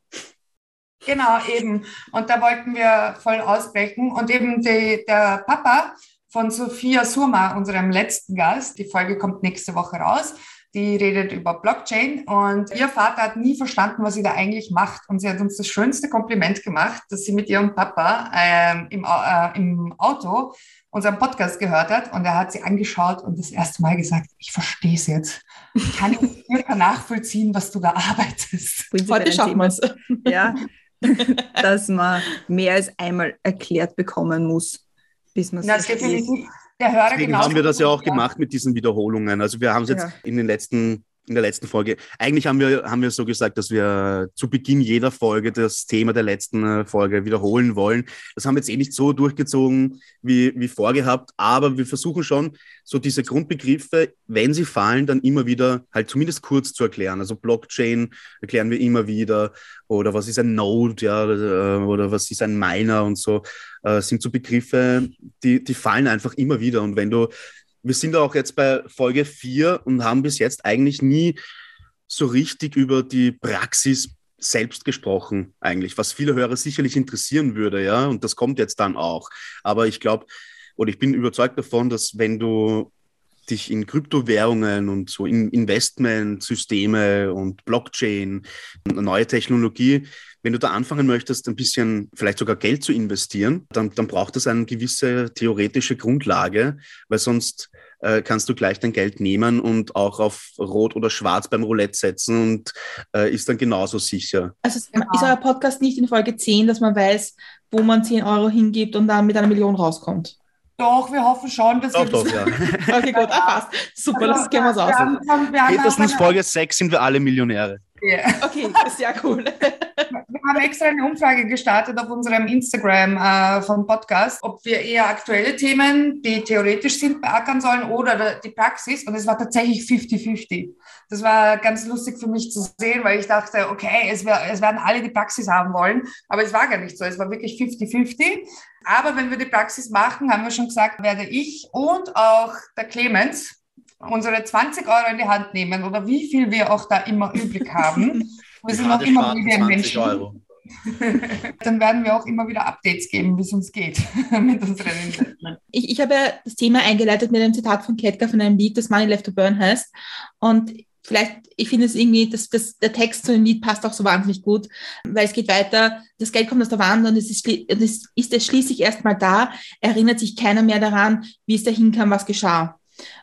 Genau, eben. Und da wollten wir voll ausbrechen. Und eben die, der Papa von Sophia Surma, unserem letzten Gast. Die Folge kommt nächste Woche raus. Die redet über Blockchain und ihr Vater hat nie verstanden, was sie da eigentlich macht. Und sie hat uns das schönste Kompliment gemacht, dass sie mit ihrem Papa ähm, im, äh, im Auto unseren Podcast gehört hat und er hat sie angeschaut und das erste Mal gesagt, ich verstehe es jetzt. Ich kann circa nachvollziehen, was du da arbeitest. Heute schaffen wir es. Ja, dass man mehr als einmal erklärt bekommen muss bis man es definitiv. Der Hörer Deswegen haben wir das ja auch gemacht mit diesen Wiederholungen. Also wir haben es jetzt ja. in den letzten in der letzten Folge. Eigentlich haben wir, haben wir so gesagt, dass wir zu Beginn jeder Folge das Thema der letzten äh, Folge wiederholen wollen. Das haben wir jetzt eh nicht so durchgezogen wie, wie vorgehabt, aber wir versuchen schon, so diese Grundbegriffe, wenn sie fallen, dann immer wieder halt zumindest kurz zu erklären. Also Blockchain erklären wir immer wieder oder was ist ein Node, ja, äh, oder was ist ein Miner und so, äh, sind so Begriffe, die, die fallen einfach immer wieder. Und wenn du wir sind auch jetzt bei Folge 4 und haben bis jetzt eigentlich nie so richtig über die Praxis selbst gesprochen, eigentlich, was viele Hörer sicherlich interessieren würde, ja, und das kommt jetzt dann auch. Aber ich glaube, oder ich bin überzeugt davon, dass wenn du dich in Kryptowährungen und so in Investmentsysteme und Blockchain, neue Technologie, wenn du da anfangen möchtest, ein bisschen vielleicht sogar Geld zu investieren, dann, dann braucht es eine gewisse theoretische Grundlage, weil sonst äh, kannst du gleich dein Geld nehmen und auch auf Rot oder Schwarz beim Roulette setzen und äh, ist dann genauso sicher. Also genau. ist euer Podcast nicht in Folge 10, dass man weiß, wo man 10 Euro hingibt und dann mit einer Million rauskommt? Doch, wir hoffen schon, dass doch, wir doch, das ja. Okay, gut, ah, passt. Super, also, das gehen wir so aus. Spätestens Folge 6 sind wir alle Millionäre. Yeah. Okay, sehr cool. Wir haben extra eine Umfrage gestartet auf unserem Instagram äh, vom Podcast, ob wir eher aktuelle Themen, die theoretisch sind, beackern sollen oder die Praxis. Und es war tatsächlich 50-50. Das war ganz lustig für mich zu sehen, weil ich dachte, okay, es, wär, es werden alle die Praxis haben wollen. Aber es war gar nicht so. Es war wirklich 50-50. Aber wenn wir die Praxis machen, haben wir schon gesagt, werde ich und auch der Clemens unsere 20 Euro in die Hand nehmen oder wie viel wir auch da immer übrig haben. Wir sind auch immer wieder Menschen. Euro. Dann werden wir auch immer wieder Updates geben, wie es uns geht mit unseren Investments. Ich, ich habe ja das Thema eingeleitet mit einem Zitat von Ketka von einem Lied, das Money Left to Burn heißt. Und vielleicht, ich finde es irgendwie, dass, dass der Text zu dem Lied passt auch so wahnsinnig gut, weil es geht weiter, das Geld kommt aus der Wand und es ist, es ist es schließlich erstmal da, erinnert sich keiner mehr daran, wie es dahin kam, was geschah.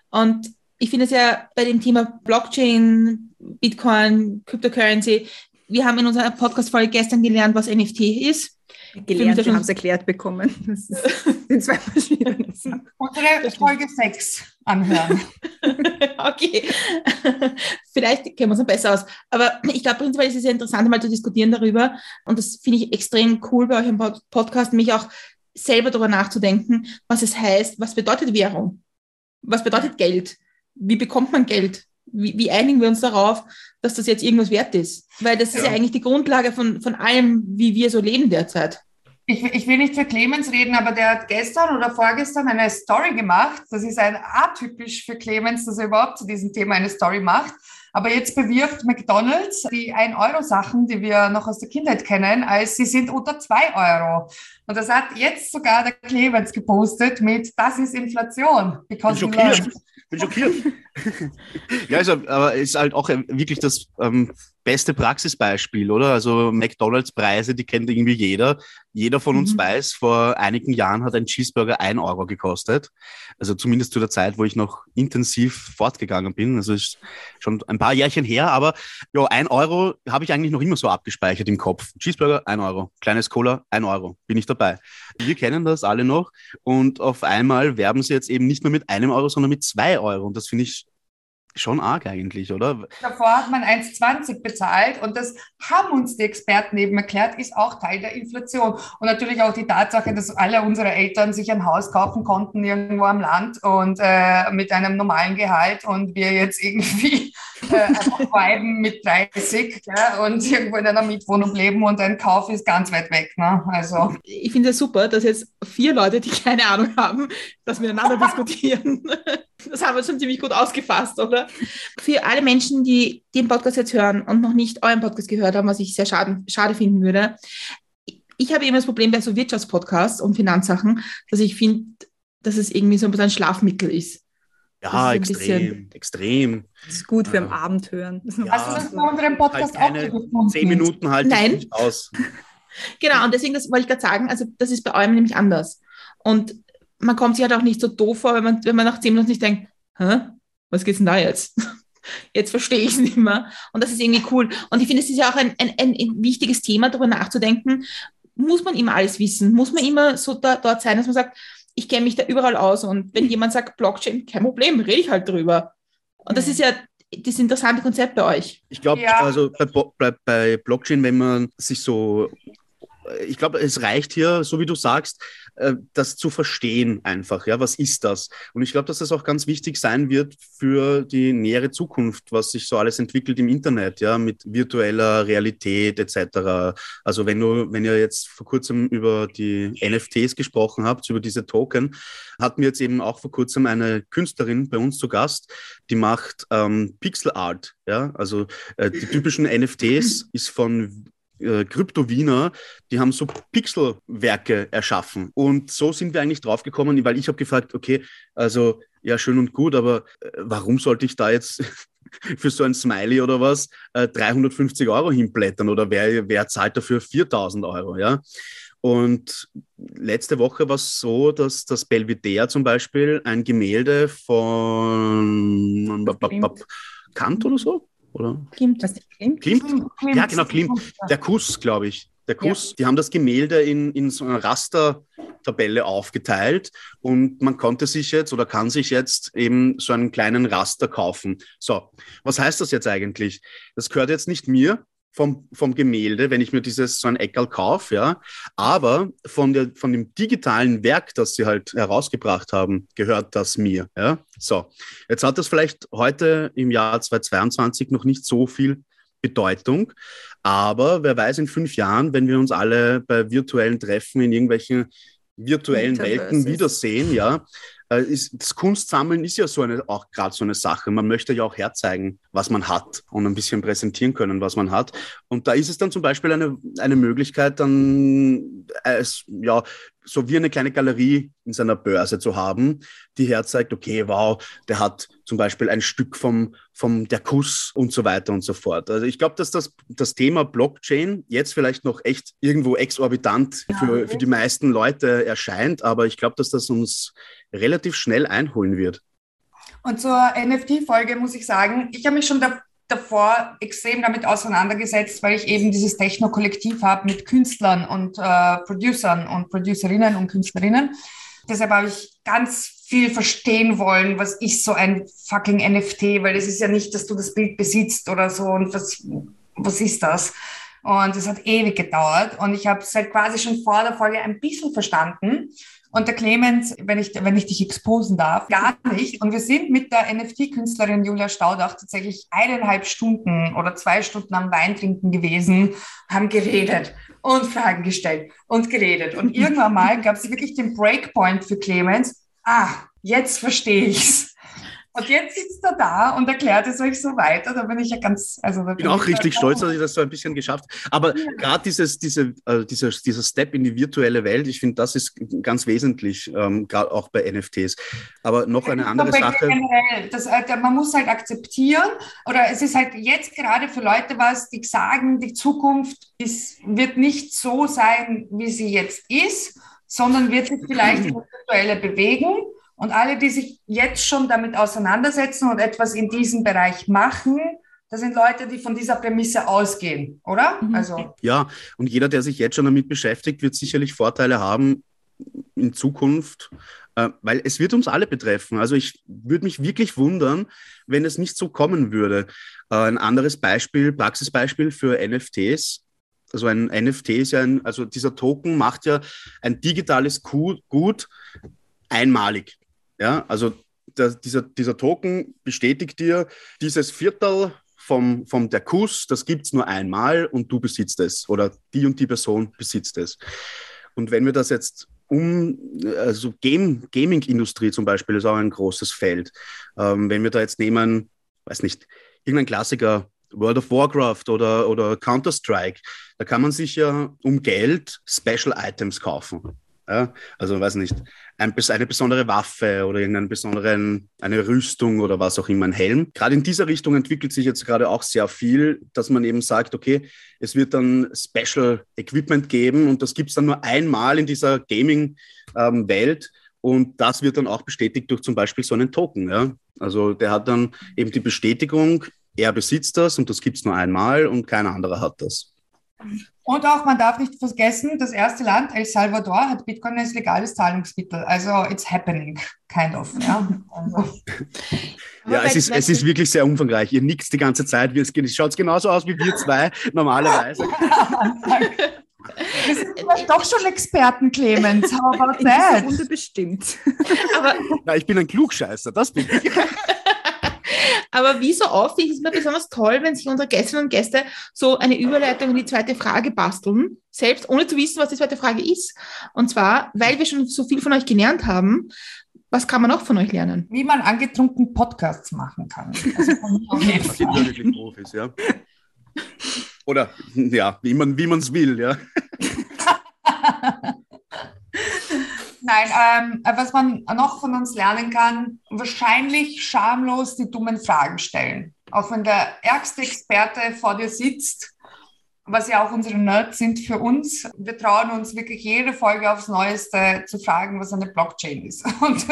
Und ich finde es ja bei dem Thema Blockchain, Bitcoin, Cryptocurrency, wir haben in unserer Podcast-Folge gestern gelernt, was NFT ist. Gelernt, wir haben es erklärt bekommen. Das sind zwei verschiedene Sachen. Unsere Folge 6 anhören. okay. Vielleicht kennen wir uns noch besser aus. Aber ich glaube, prinzipiell ist es sehr interessant, mal zu diskutieren darüber. Und das finde ich extrem cool bei euch im Podcast, mich auch selber darüber nachzudenken, was es heißt, was bedeutet Währung? Was bedeutet Geld? wie bekommt man Geld? Wie, wie, einigen wir uns darauf, dass das jetzt irgendwas wert ist? Weil das ja. ist ja eigentlich die Grundlage von, von allem, wie wir so leben derzeit. Ich, ich, will nicht für Clemens reden, aber der hat gestern oder vorgestern eine Story gemacht. Das ist ein atypisch für Clemens, dass er überhaupt zu diesem Thema eine Story macht. Aber jetzt bewirbt McDonald's die 1-Euro-Sachen, die wir noch aus der Kindheit kennen, als sie sind unter 2 Euro. Und das hat jetzt sogar der Clemens gepostet mit, das ist Inflation. Because bin schockiert. Bin schockiert. ja, also, aber es ist halt auch wirklich das ähm, beste Praxisbeispiel, oder? Also McDonalds-Preise, die kennt irgendwie jeder. Jeder von uns mhm. weiß, vor einigen Jahren hat ein Cheeseburger ein Euro gekostet. Also zumindest zu der Zeit, wo ich noch intensiv fortgegangen bin. Also ist schon ein paar Jährchen her, aber ja, ein Euro habe ich eigentlich noch immer so abgespeichert im Kopf. Cheeseburger, ein Euro. Kleines Cola, ein Euro. Bin ich dabei. Wir kennen das alle noch und auf einmal werben sie jetzt eben nicht mehr mit einem Euro, sondern mit zwei Euro. Und das finde ich schon arg eigentlich, oder? Davor hat man 1,20 bezahlt und das haben uns die Experten eben erklärt, ist auch Teil der Inflation. Und natürlich auch die Tatsache, dass alle unsere Eltern sich ein Haus kaufen konnten irgendwo am Land und äh, mit einem normalen Gehalt und wir jetzt irgendwie äh, viben mit 30 ja, und irgendwo in einer Mietwohnung leben und ein Kauf ist ganz weit weg. Ne? Also. Ich finde es super, dass jetzt vier Leute, die keine Ahnung haben, das miteinander diskutieren. Das haben wir schon ziemlich gut ausgefasst, oder? Für alle Menschen, die den Podcast jetzt hören und noch nicht euren Podcast gehört haben, was ich sehr schade, schade finden würde, ich habe immer das Problem bei so Wirtschaftspodcasts und Finanzsachen, dass ich finde, dass es irgendwie so ein bisschen ein Schlafmittel ist. Ja, extrem, extrem. Das ist gut für ja. Abend hören. Ja, Hast du das bei unserem Podcast halt auch Zehn Minuten halt Nein. aus. genau, und deswegen, das wollte ich gerade sagen, also das ist bei eurem nämlich anders. Und man kommt sich halt auch nicht so doof vor, wenn man, wenn man nach zehn Minuten nicht denkt, hä, was geht's denn da jetzt? Jetzt verstehe ich es nicht mehr. Und das ist irgendwie cool. Und ich finde, es ist ja auch ein, ein, ein wichtiges Thema, darüber nachzudenken. Muss man immer alles wissen? Muss man immer so da, dort sein, dass man sagt, ich kenne mich da überall aus und wenn jemand sagt Blockchain, kein Problem, rede ich halt drüber. Und das ist ja das interessante Konzept bei euch. Ich glaube, ja. also bei, bei, bei Blockchain, wenn man sich so ich glaube, es reicht hier, so wie du sagst, äh, das zu verstehen einfach. Ja, was ist das? Und ich glaube, dass das auch ganz wichtig sein wird für die nähere Zukunft, was sich so alles entwickelt im Internet, ja, mit virtueller Realität etc. Also wenn du, wenn ihr jetzt vor kurzem über die NFTs gesprochen habt, über diese Token, hatten wir jetzt eben auch vor kurzem eine Künstlerin bei uns zu Gast, die macht ähm, Pixel Art. Ja, also äh, die typischen NFTs ist von äh, Krypto-Wiener, die haben so Pixelwerke erschaffen. Und so sind wir eigentlich draufgekommen, weil ich habe gefragt, okay, also ja, schön und gut, aber äh, warum sollte ich da jetzt für so ein Smiley oder was äh, 350 Euro hinblättern oder wer, wer zahlt dafür 4000 Euro, ja? Und letzte Woche war es so, dass das Belvedere zum Beispiel ein Gemälde von Kant oder so oder? Klimt. Was Klimt? Klimt? Klimt? Ja, genau, Klimt. Der Kuss, glaube ich. Der Kuss. Ja. Die haben das Gemälde in, in so einer Rastertabelle aufgeteilt und man konnte sich jetzt oder kann sich jetzt eben so einen kleinen Raster kaufen. So, was heißt das jetzt eigentlich? Das gehört jetzt nicht mir, vom, vom Gemälde, wenn ich mir dieses so ein Eckerl kaufe, ja. Aber von, der, von dem digitalen Werk, das sie halt herausgebracht haben, gehört das mir. Ja. So, jetzt hat das vielleicht heute im Jahr 2022 noch nicht so viel Bedeutung. Aber wer weiß, in fünf Jahren, wenn wir uns alle bei virtuellen Treffen in irgendwelchen virtuellen Welten wiedersehen, ja, ist, das Kunstsammeln ist ja so eine, auch gerade so eine Sache. Man möchte ja auch herzeigen, was man hat und ein bisschen präsentieren können, was man hat. Und da ist es dann zum Beispiel eine, eine Möglichkeit, dann als, ja, so wie eine kleine Galerie in seiner Börse zu haben, die herzeigt, okay, wow, der hat zum Beispiel ein Stück vom, vom der Kuss und so weiter und so fort. Also ich glaube, dass das, das Thema Blockchain jetzt vielleicht noch echt irgendwo exorbitant für, für die meisten Leute erscheint, aber ich glaube, dass das uns relativ schnell einholen wird. Und zur NFT-Folge muss ich sagen, ich habe mich schon da, davor extrem damit auseinandergesetzt, weil ich eben dieses Techno-Kollektiv habe mit Künstlern und äh, Producern und Producerinnen und Künstlerinnen. Deshalb habe ich ganz viel verstehen wollen, was ist so ein fucking NFT, weil es ist ja nicht, dass du das Bild besitzt oder so und was, was ist das? Und es hat ewig gedauert und ich habe es halt quasi schon vor der Folge ein bisschen verstanden und der Clemens, wenn ich, wenn ich dich exposen darf, gar nicht. Und wir sind mit der NFT-Künstlerin Julia Staudach tatsächlich eineinhalb Stunden oder zwei Stunden am Wein trinken gewesen, haben geredet und Fragen gestellt und geredet. Und irgendwann mal gab es wirklich den Breakpoint für Clemens. Ah, jetzt verstehe ich's. Und jetzt sitzt er da und erklärt es euch so weiter. Da bin ich ja ganz, also ich bin auch richtig stolz, dass ich das so ein bisschen geschafft habe. Aber ja. gerade dieses, diese, äh, dieser, dieser Step in die virtuelle Welt, ich finde, das ist ganz wesentlich, ähm, gerade auch bei NFTs. Aber noch eine andere Sache. Generell, das, äh, man muss halt akzeptieren, oder es ist halt jetzt gerade für Leute was, die sagen, die Zukunft ist, wird nicht so sein, wie sie jetzt ist, sondern wird sich vielleicht ins Virtuelle bewegen. Und alle, die sich jetzt schon damit auseinandersetzen und etwas in diesem Bereich machen, das sind Leute, die von dieser Prämisse ausgehen, oder? Mhm. Also. Ja, und jeder, der sich jetzt schon damit beschäftigt, wird sicherlich Vorteile haben in Zukunft, äh, weil es wird uns alle betreffen. Also ich würde mich wirklich wundern, wenn es nicht so kommen würde. Äh, ein anderes Beispiel, Praxisbeispiel für NFTs. Also ein NFT ist ja ein, also dieser Token macht ja ein digitales Gut einmalig. Ja, also der, dieser, dieser Token bestätigt dir, dieses Viertel vom, vom der Kuss, das gibt es nur einmal und du besitzt es oder die und die Person besitzt es. Und wenn wir das jetzt um, also Game, Gaming-Industrie zum Beispiel ist auch ein großes Feld. Ähm, wenn wir da jetzt nehmen, weiß nicht, irgendein Klassiker, World of Warcraft oder, oder Counter-Strike, da kann man sich ja um Geld Special Items kaufen. Ja? Also, weiß nicht, ein, eine besondere Waffe oder irgendeinen besonderen, eine Rüstung oder was auch immer, ein Helm. Gerade in dieser Richtung entwickelt sich jetzt gerade auch sehr viel, dass man eben sagt, okay, es wird dann Special Equipment geben und das gibt es dann nur einmal in dieser Gaming-Welt. Ähm, und das wird dann auch bestätigt durch zum Beispiel so einen Token. Ja? Also der hat dann eben die Bestätigung, er besitzt das und das gibt es nur einmal und kein anderer hat das. Und auch, man darf nicht vergessen, das erste Land, El Salvador, hat Bitcoin als legales Zahlungsmittel. Also it's happening, kind of. Ja, also. ja es, ist, es ist wirklich sehr umfangreich. Ihr nickt die ganze Zeit. Es schaut genauso aus wie wir zwei normalerweise. Wir sind doch schon Experten, Clemens. How about that? Runde bestimmt. Aber, Na, ich bin ein Klugscheißer, das bin ich. Aber wie so oft, ich ist mir besonders toll, wenn sich unsere Gästinnen und Gäste so eine Überleitung in die zweite Frage basteln, selbst ohne zu wissen, was die zweite Frage ist. Und zwar, weil wir schon so viel von euch gelernt haben, was kann man noch von euch lernen? Wie man angetrunken Podcasts machen kann. Also das sind wirklich Profis, ja. Oder ja, wie man es will, ja. Nein, ähm, was man noch von uns lernen kann, wahrscheinlich schamlos die dummen Fragen stellen. Auch wenn der ärgste Experte vor dir sitzt was ja auch unsere Nerds sind für uns. Wir trauen uns wirklich jede Folge aufs Neueste zu fragen, was eine Blockchain ist. Und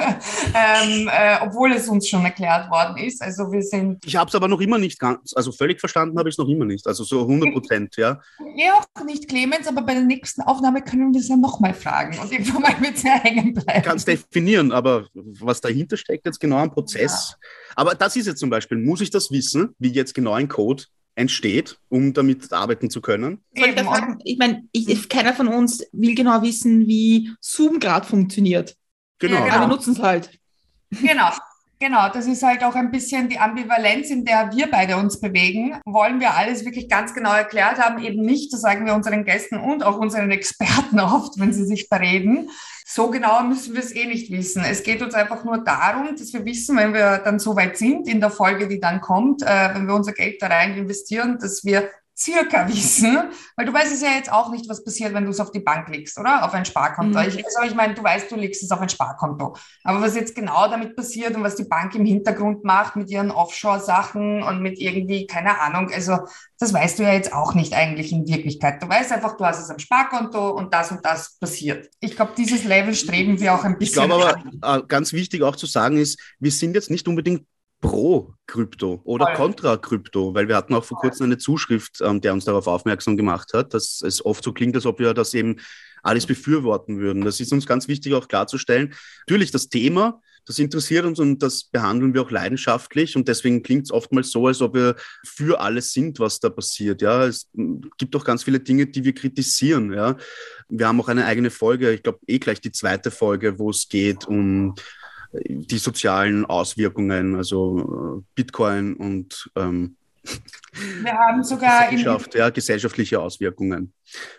ähm, äh, obwohl es uns schon erklärt worden ist. Also wir sind. Ich habe es aber noch immer nicht ganz, also völlig verstanden habe ich es noch immer nicht. Also so 100 Prozent, ja. Ja, auch nicht, Clemens, aber bei der nächsten Aufnahme können wir es ja nochmal fragen und irgendwann mal mit sehr hängen bleiben. Ganz definieren, aber was dahinter steckt jetzt genau am Prozess. Ja. Aber das ist jetzt zum Beispiel, muss ich das wissen, wie jetzt genau ein Code entsteht, um damit arbeiten zu können? Ich meine, ich, keiner von uns will genau wissen, wie Zoom gerade funktioniert. Genau. Ja, genau. Aber wir nutzen es halt. Genau. Genau, das ist halt auch ein bisschen die Ambivalenz, in der wir beide uns bewegen. Wollen wir alles wirklich ganz genau erklärt haben? Eben nicht, das sagen wir unseren Gästen und auch unseren Experten oft, wenn sie sich bereden. So genau müssen wir es eh nicht wissen. Es geht uns einfach nur darum, dass wir wissen, wenn wir dann so weit sind in der Folge, die dann kommt, äh, wenn wir unser Geld da rein investieren, dass wir circa wissen, weil du weißt es ja jetzt auch nicht, was passiert, wenn du es auf die Bank legst, oder? Auf ein Sparkonto. Mhm. Ich, also ich meine, du weißt, du legst es auf ein Sparkonto. Aber was jetzt genau damit passiert und was die Bank im Hintergrund macht mit ihren Offshore-Sachen und mit irgendwie, keine Ahnung, also das weißt du ja jetzt auch nicht eigentlich in Wirklichkeit. Du weißt einfach, du hast es am Sparkonto und das und das passiert. Ich glaube, dieses Level streben wir auch ein bisschen. Ich glaube aber, äh, ganz wichtig auch zu sagen ist, wir sind jetzt nicht unbedingt pro Krypto oder Voll. kontra Krypto, weil wir hatten auch vor kurzem eine Zuschrift, ähm, der uns darauf aufmerksam gemacht hat, dass es oft so klingt, als ob wir das eben alles befürworten würden. Das ist uns ganz wichtig auch klarzustellen. Natürlich, das Thema Das interessiert uns und das behandeln wir auch leidenschaftlich und deswegen klingt es oftmals so, als ob wir für alles sind, was da passiert. Ja, es gibt auch ganz viele Dinge, die wir kritisieren. Ja, wir haben auch eine eigene Folge, ich glaube eh gleich die zweite Folge, wo es geht um die sozialen Auswirkungen, also äh, Bitcoin und ähm, wir haben sogar Gesellschaft, ja, gesellschaftliche Auswirkungen.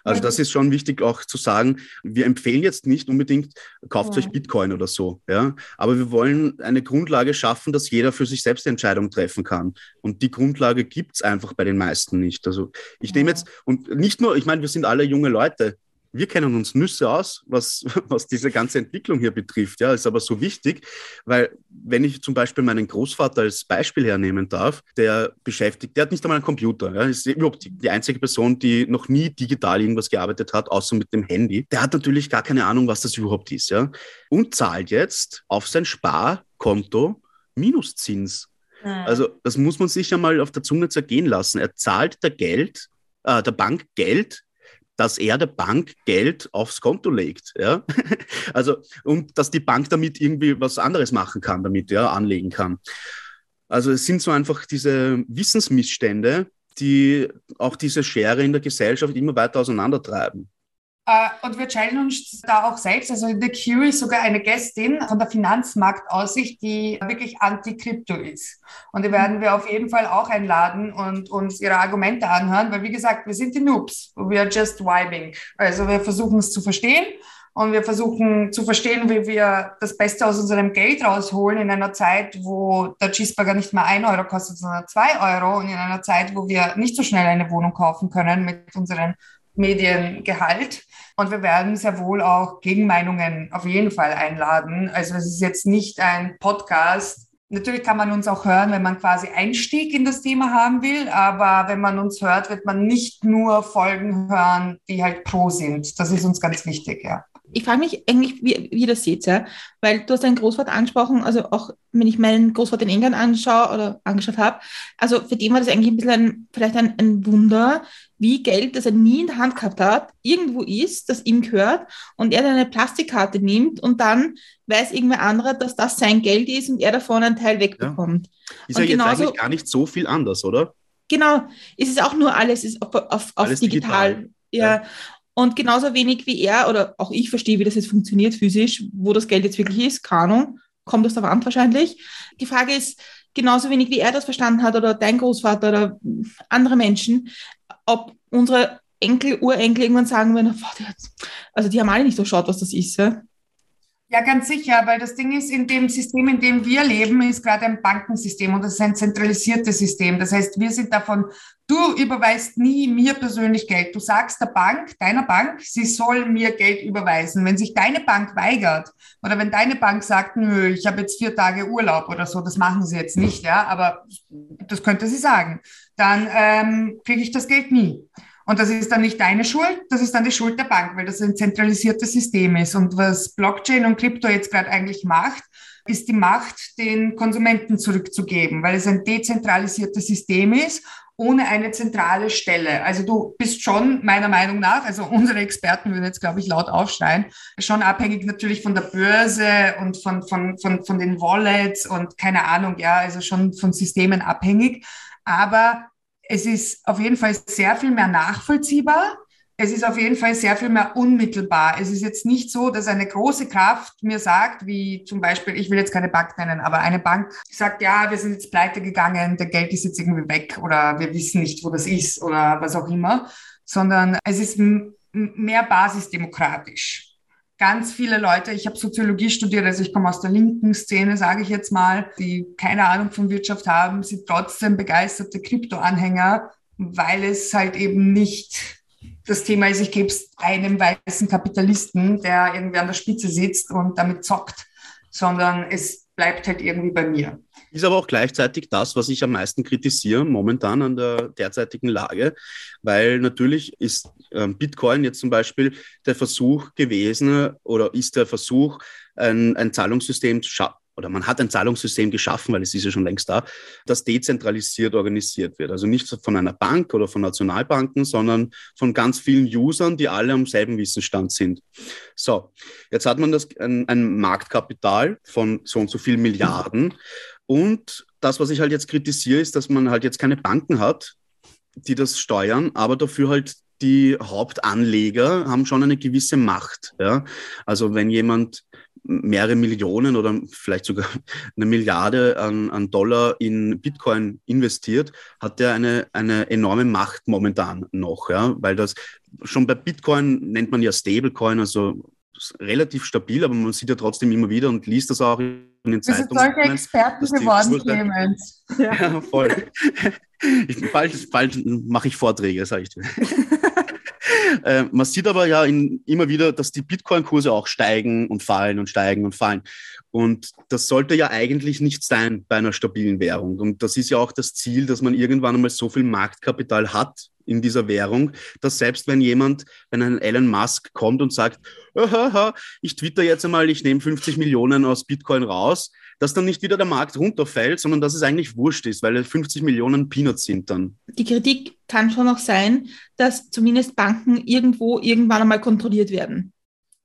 Also das ist schon wichtig auch zu sagen. Wir empfehlen jetzt nicht unbedingt, kauft ja. euch Bitcoin oder so, ja. Aber wir wollen eine Grundlage schaffen, dass jeder für sich selbst Entscheidungen treffen kann. Und die Grundlage gibt es einfach bei den meisten nicht. Also ich nehme jetzt, und nicht nur, ich meine, wir sind alle junge Leute wir kennen uns Nüsse aus, was, was diese ganze Entwicklung hier betrifft. Ja, ist aber so wichtig, weil wenn ich zum Beispiel meinen Großvater als Beispiel hernehmen darf, der beschäftigt, der hat nicht einmal einen Computer. Ja, ist überhaupt die, die einzige Person, die noch nie digital irgendwas gearbeitet hat, außer mit dem Handy. Der hat natürlich gar keine Ahnung, was das überhaupt ist. Ja, und zahlt jetzt auf sein Sparkonto Minuszins. Also das muss man sich ja mal auf der Zunge zergehen lassen. Er zahlt der Geld, äh, der Bank Geld dass er der Bank Geld aufs Konto legt. Ja? Also, und dass die Bank damit irgendwie was anderes machen kann, damit, ja, anlegen kann. Also es sind so einfach diese Wissensmissstände, die auch diese Schere in der Gesellschaft immer weiter auseinandertreiben. Äh, und wir challenge uns da auch selbst. Also in der Q ist sogar eine Gästin von der Finanzmarktaussicht, die wirklich anti-Krypto ist. Und die werden wir auf jeden Fall auch einladen und uns ihre Argumente anhören, weil wie gesagt, wir sind die Noobs. We are just vibing. Also wir versuchen es zu verstehen und wir versuchen zu verstehen, wie wir das Beste aus unserem Geld rausholen in einer Zeit, wo der Cheeseburger nicht mal ein Euro kostet, sondern zwei Euro und in einer Zeit, wo wir nicht so schnell eine Wohnung kaufen können mit unseren Mediengehalt. Und wir werden sehr wohl auch Gegenmeinungen auf jeden Fall einladen. Also es ist jetzt nicht ein Podcast. Natürlich kann man uns auch hören, wenn man quasi Einstieg in das Thema haben will, aber wenn man uns hört, wird man nicht nur Folgen hören, die halt pro sind. Das ist uns ganz wichtig, ja ich frage mich eigentlich, wie, wie ihr das seht, ja? weil du hast deinen Großvater angesprochen, also auch wenn ich meinen Großvater in England anschaue oder angeschaut habe, also für den war das eigentlich ein bisschen ein, vielleicht ein, ein Wunder, wie Geld, das er nie in der Hand gehabt hat, irgendwo ist, das ihm gehört und er dann eine Plastikkarte nimmt und dann weiß irgendwer anderer, dass das sein Geld ist und er davon einen Teil wegbekommt. Ja. Ist und ja genauso, jetzt eigentlich gar nicht so viel anders, oder? Genau, es ist auch nur alles ist auf, auf, auf alles digital. digital. Ja. ja. Und genauso wenig wie er oder auch ich verstehe, wie das jetzt funktioniert physisch, wo das Geld jetzt wirklich ist, Ahnung, kommt aus der Wand wahrscheinlich. Die Frage ist, genauso wenig wie er das verstanden hat oder dein Großvater oder andere Menschen, ob unsere Enkel, Urenkel irgendwann sagen werden, also die haben alle nicht so schaut, was das ist. Ja? Ja, ganz sicher, weil das Ding ist, in dem System, in dem wir leben, ist gerade ein Bankensystem und das ist ein zentralisiertes System. Das heißt, wir sind davon, du überweist nie mir persönlich Geld. Du sagst der Bank, deiner Bank, sie soll mir Geld überweisen. Wenn sich deine Bank weigert oder wenn deine Bank sagt, nö, ich habe jetzt vier Tage Urlaub oder so, das machen sie jetzt nicht, ja, aber das könnte sie sagen, dann ähm, kriege ich das Geld nie. Und das ist dann nicht deine Schuld, das ist dann die Schuld der Bank, weil das ein zentralisiertes System ist. Und was Blockchain und Krypto jetzt gerade eigentlich macht, ist die Macht den Konsumenten zurückzugeben, weil es ein dezentralisiertes System ist ohne eine zentrale Stelle. Also du bist schon meiner Meinung nach, also unsere Experten würden jetzt, glaube ich, laut aufschreien, schon abhängig natürlich von der Börse und von, von, von, von den Wallets und keine Ahnung, ja, also schon von Systemen abhängig. Aber es ist auf jeden Fall sehr viel mehr nachvollziehbar. Es ist auf jeden Fall sehr viel mehr unmittelbar. Es ist jetzt nicht so, dass eine große Kraft mir sagt, wie zum Beispiel, ich will jetzt keine Bank nennen, aber eine Bank sagt, ja, wir sind jetzt pleite gegangen, der Geld ist jetzt irgendwie weg oder wir wissen nicht, wo das ist oder was auch immer, sondern es ist mehr basisdemokratisch ganz viele Leute, ich habe Soziologie studiert, also ich komme aus der linken Szene, sage ich jetzt mal, die keine Ahnung von Wirtschaft haben, sind trotzdem begeisterte Kryptoanhänger, weil es halt eben nicht das Thema ist, ich gebe es einem weißen Kapitalisten, der irgendwie an der Spitze sitzt und damit zockt, sondern es bleibt halt irgendwie bei mir. Ist aber auch gleichzeitig das, was ich am meisten kritisiere momentan an der derzeitigen Lage, weil natürlich ist Bitcoin jetzt zum Beispiel der Versuch gewesen oder ist der Versuch, ein, ein Zahlungssystem zu, oder man hat ein Zahlungssystem geschaffen, weil es ist ja schon längst da, das dezentralisiert organisiert wird. Also nicht von einer Bank oder von Nationalbanken, sondern von ganz vielen Usern, die alle am selben Wissensstand sind. So, jetzt hat man das, ein, ein Marktkapital von so und so viel Milliarden. Und das, was ich halt jetzt kritisiere, ist, dass man halt jetzt keine Banken hat, die das steuern, aber dafür halt die Hauptanleger haben schon eine gewisse Macht. Ja? Also wenn jemand mehrere Millionen oder vielleicht sogar eine Milliarde an, an Dollar in Bitcoin investiert, hat er eine, eine enorme Macht momentan noch, ja, weil das schon bei Bitcoin nennt man ja Stablecoin, also relativ stabil, aber man sieht ja trotzdem immer wieder und liest das auch in den Zeitungen. Wir sind solche Experten geworden, Clemens. Ja. ja, voll. Ich, bald bald mache ich Vorträge, sage ich dir. Äh, man sieht aber ja in, immer wieder, dass die Bitcoin-Kurse auch steigen und fallen und steigen und fallen. Und das sollte ja eigentlich nicht sein bei einer stabilen Währung. Und das ist ja auch das Ziel, dass man irgendwann einmal so viel Marktkapital hat in dieser Währung, dass selbst wenn jemand, wenn ein Elon Musk kommt und sagt, ich twitter jetzt einmal, ich nehme 50 Millionen aus Bitcoin raus, dass dann nicht wieder der Markt runterfällt, sondern dass es eigentlich wurscht ist, weil 50 Millionen Peanuts sind dann. Die Kritik kann schon auch sein, dass zumindest Banken irgendwo irgendwann einmal kontrolliert werden.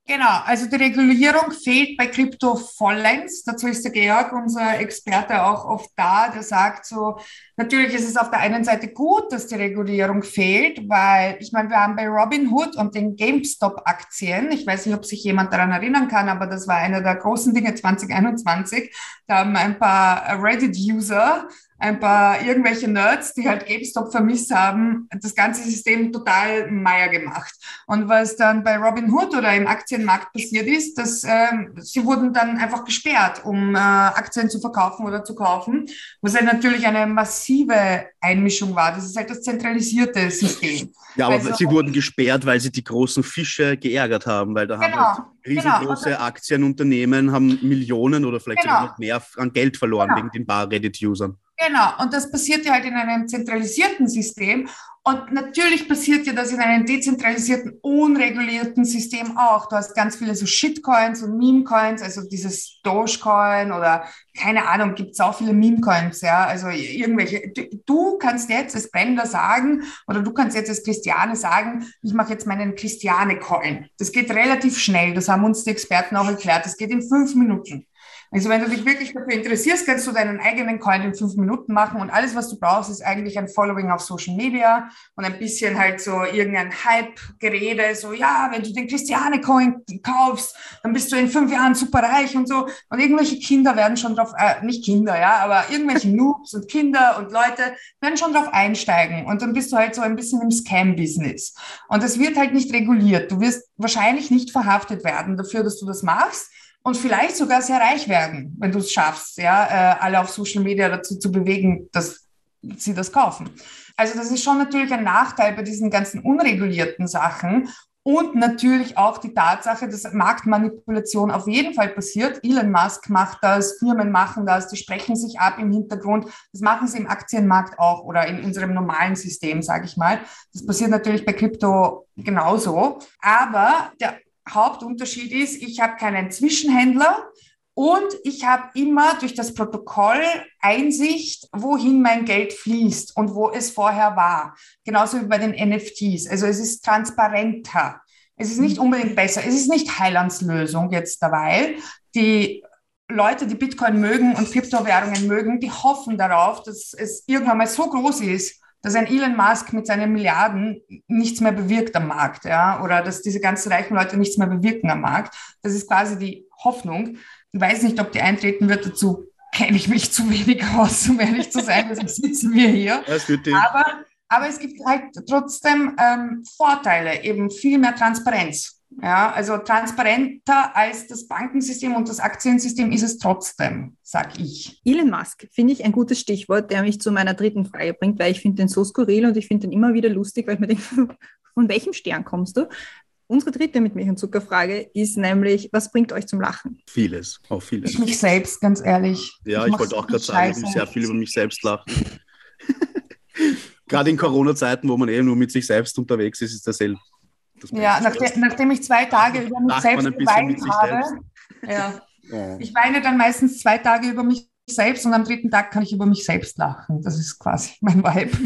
Genau, also die Regulierung fehlt bei Krypto vollends. Dazu ist der Georg, unser Experte, auch oft da, der sagt so, natürlich ist es auf der einen Seite gut, dass die Regulierung fehlt, weil ich meine, wir haben bei Robinhood und den GameStop-Aktien, ich weiß nicht, ob sich jemand daran erinnern kann, aber das war einer der großen Dinge 2021, da haben ein paar Reddit-User ein paar irgendwelche Nerds, die halt GameStop vermisst haben, das ganze System total meier gemacht. Und was dann bei Robinhood oder im Aktienmarkt passiert ist, dass äh, sie wurden dann einfach gesperrt, um äh, Aktien zu verkaufen oder zu kaufen, was halt natürlich eine massive Einmischung war. Das ist halt das zentralisierte System. Ja, aber also, sie wurden gesperrt, weil sie die großen Fische geärgert haben, weil da genau, haben halt riesengroße genau. Aktienunternehmen haben Millionen oder vielleicht genau. sogar noch mehr an Geld verloren genau. wegen den bar Reddit-Usern. Genau, und das passiert ja halt in einem zentralisierten System. Und natürlich passiert ja das in einem dezentralisierten, unregulierten System auch. Du hast ganz viele so Shitcoins und Meme-Coins, also dieses Dogecoin oder keine Ahnung, gibt es auch viele Meme-Coins, ja, also irgendwelche. Du kannst jetzt als Blender sagen oder du kannst jetzt als Christiane sagen, ich mache jetzt meinen Christiane-Coin. Das geht relativ schnell, das haben uns die Experten auch erklärt. Das geht in fünf Minuten. Also wenn du dich wirklich dafür interessierst, kannst du deinen eigenen Coin in fünf Minuten machen und alles, was du brauchst, ist eigentlich ein Following auf Social Media und ein bisschen halt so irgendein Hype-Gerede, so ja, wenn du den Christiane-Coin kaufst, dann bist du in fünf Jahren super reich und so. Und irgendwelche Kinder werden schon drauf, äh, nicht Kinder, ja, aber irgendwelche Noobs und Kinder und Leute werden schon drauf einsteigen und dann bist du halt so ein bisschen im Scam-Business. Und das wird halt nicht reguliert. Du wirst wahrscheinlich nicht verhaftet werden dafür, dass du das machst und vielleicht sogar sehr reich werden, wenn du es schaffst, ja, äh, alle auf Social Media dazu zu bewegen, dass sie das kaufen. Also das ist schon natürlich ein Nachteil bei diesen ganzen unregulierten Sachen. Und natürlich auch die Tatsache, dass Marktmanipulation auf jeden Fall passiert. Elon Musk macht das, Firmen machen das, die sprechen sich ab im Hintergrund. Das machen sie im Aktienmarkt auch oder in unserem normalen System, sage ich mal. Das passiert natürlich bei Krypto genauso. Aber der Hauptunterschied ist, ich habe keinen Zwischenhändler und ich habe immer durch das Protokoll Einsicht, wohin mein Geld fließt und wo es vorher war. Genauso wie bei den NFTs. Also es ist transparenter. Es ist nicht unbedingt besser. Es ist nicht Heilandslösung jetzt dabei. Die Leute, die Bitcoin mögen und Kryptowährungen mögen, die hoffen darauf, dass es irgendwann mal so groß ist, dass ein Elon Musk mit seinen Milliarden nichts mehr bewirkt am Markt, ja, oder dass diese ganzen reichen Leute nichts mehr bewirken am Markt. Das ist quasi die Hoffnung. Ich weiß nicht, ob die eintreten wird. Dazu kenne ich mich zu wenig aus, um ehrlich zu sein. Deshalb sitzen wir hier. Aber, aber es gibt halt trotzdem ähm, Vorteile, eben viel mehr Transparenz. Ja, also transparenter als das Bankensystem und das Aktiensystem ist es trotzdem, sag ich. Elon Musk finde ich ein gutes Stichwort, der mich zu meiner dritten Frage bringt, weil ich finde den so skurril und ich finde den immer wieder lustig, weil ich mir denke, von welchem Stern kommst du? Unsere dritte mit Milch und Zuckerfrage ist nämlich, was bringt euch zum Lachen? Vieles, auch vieles. Ich mich selbst, ganz ehrlich. Ja, ich, ich wollte auch gerade sagen, ich will sehr viel über mich selbst lachen. gerade in Corona-Zeiten, wo man eh nur mit sich selbst unterwegs ist, ist das ja, nachdem, nachdem, ich zwei Tage über mich selbst geweint habe, ja, Oh. Ich weine dann meistens zwei Tage über mich selbst und am dritten Tag kann ich über mich selbst lachen. Das ist quasi mein Vibe.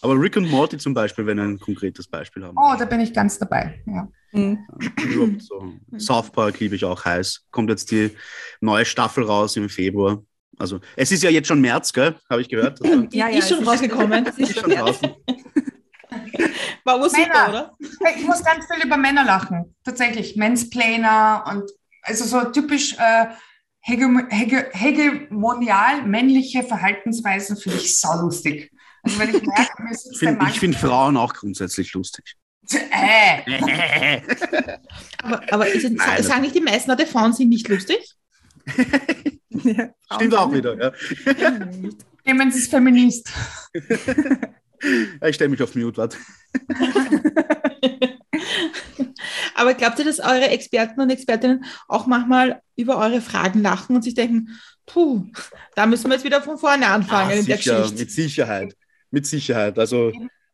Aber Rick und Morty zum Beispiel, wenn wir ein konkretes Beispiel haben. Oh, da bin ich ganz dabei. Ja. Mhm. So. South Park liebe ich auch heiß. Kommt jetzt die neue Staffel raus im Februar. Also es ist ja jetzt schon März, gell? Habe ich gehört. Die Ja, ja, ist schon rausgekommen. Ist ist schon draußen. War super, Männer. oder? Ich muss ganz viel über Männer lachen. Tatsächlich. Mansplainer und also so typisch äh, hege, hege, hegemonial männliche Verhaltensweisen finde ich saulustig. Also wenn ich merke, mir sitzt Ich der finde find Frauen auch grundsätzlich lustig. äh, Aber, aber ist es, Nein, sagen nicht die meisten Leute, Frauen sind nicht lustig? Ja, Stimmt auch wieder. Ja. Clemens ist Feminist. Ja, Ich stelle mich auf Mute, warte. Aber glaubt ihr, dass eure Experten und Expertinnen auch manchmal über eure Fragen lachen und sich denken, puh, da müssen wir jetzt wieder von vorne anfangen Ah, in der Geschichte? mit Sicherheit. Mit Sicherheit. Also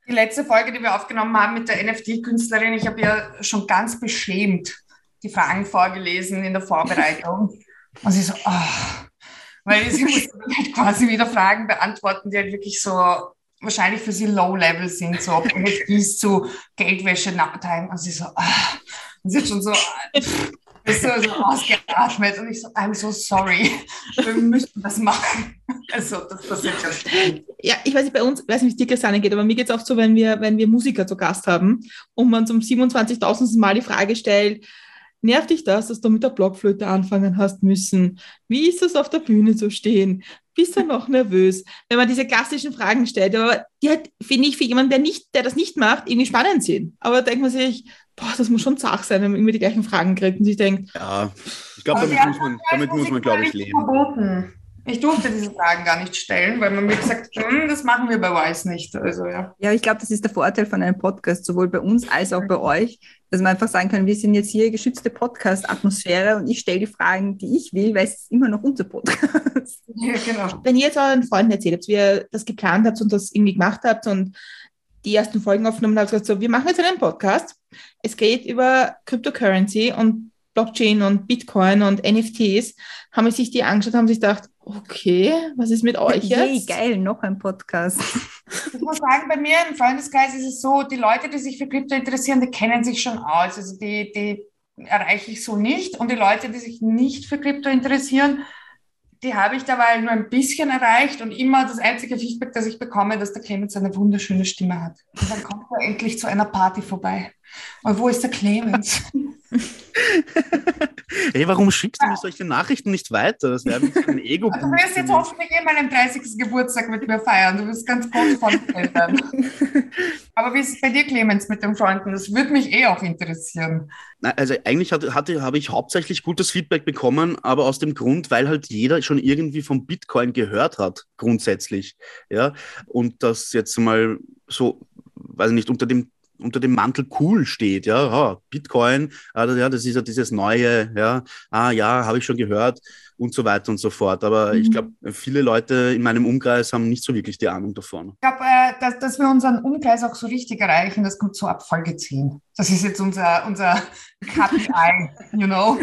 Die letzte Folge, die wir aufgenommen haben mit der NFT-Künstlerin, ich habe ja schon ganz beschämt die Fragen vorgelesen in der Vorbereitung. Und sie so, ah, weil sie dann halt quasi wieder Fragen beantworten, die halt wirklich so wahrscheinlich für sie Low-Level sind, so NFTs zu Geldwäsche nachteilen. Und sie so, ah, und sie schon so, ist so, so ausgeatmet und ich so, I'm so sorry, wir müssen das machen. Also, das passiert ständig. Ja, ich weiß nicht, bei uns, weiß nicht, wie es dir Christiane geht, aber mir geht es oft so, wenn wir, wenn wir Musiker zu Gast haben und man zum 27.000. Mal die Frage stellt, nervt dich das, dass du mit der Blockflöte anfangen hast müssen? Wie ist es auf der Bühne zu stehen? Bist du noch nervös? Wenn man diese klassischen Fragen stellt, aber die halt, finde ich, für jemanden, der, nicht, der das nicht macht, irgendwie spannend sind. Aber da denkt man sich, boah, das muss schon zart sein, wenn man immer die gleichen Fragen kriegt und sich denkt, ja, ich glaube, damit muss man, damit muss man, glaube ich, leben. Verboten. Ich durfte diese Fragen gar nicht stellen, weil man mir gesagt hat, hm, das machen wir bei Weiß nicht. Also ja. Ja, ich glaube, das ist der Vorteil von einem Podcast, sowohl bei uns als auch bei euch, dass man einfach sagen kann, wir sind jetzt hier geschützte Podcast-Atmosphäre und ich stelle die Fragen, die ich will, weil es ist immer noch unser Podcast. ja, genau. wenn ihr jetzt euren Freunden erzählt habt, wie ihr das geplant habt und das irgendwie gemacht habt und die ersten Folgen aufgenommen habt, gesagt so, wir machen jetzt einen Podcast. Es geht über Cryptocurrency und Blockchain und Bitcoin und NFTs. Haben sich die angeschaut, haben sich gedacht, okay, was ist mit euch Yay, jetzt? geil, noch ein Podcast. Ich muss sagen, bei mir im Freundeskreis ist es so, die Leute, die sich für Krypto interessieren, die kennen sich schon aus. Also die, die erreiche ich so nicht. Und die Leute, die sich nicht für Krypto interessieren, die habe ich dabei nur ein bisschen erreicht und immer das einzige Feedback, das ich bekomme, dass der Clemens eine wunderschöne Stimme hat. Und dann kommt er endlich zu einer Party vorbei. Und wo ist der Clemens? Ey, warum schickst du mir solche Nachrichten nicht weiter? Das wäre ein ego Also du wirst jetzt hoffentlich eh meinen 30. Geburtstag mit mir feiern. Du wirst ganz von Eltern. Aber wie ist es bei dir, Clemens, mit den Freunden? Das würde mich eh auch interessieren. Also eigentlich hatte, hatte, habe ich hauptsächlich gutes Feedback bekommen, aber aus dem Grund, weil halt jeder schon irgendwie vom Bitcoin gehört hat, grundsätzlich. Ja, und das jetzt mal so, weiß ich nicht, unter dem unter dem Mantel cool steht, ja, ah, Bitcoin, ah, ja, das ist ja dieses neue, ja, ah ja, habe ich schon gehört und so weiter und so fort. Aber ich Mhm. glaube, viele Leute in meinem Umkreis haben nicht so wirklich die Ahnung davon. Ich glaube, äh, dass, dass wir unseren Umkreis auch so richtig erreichen, das kommt so ab Folge 10. Das ist jetzt unser, unser KPI, you know.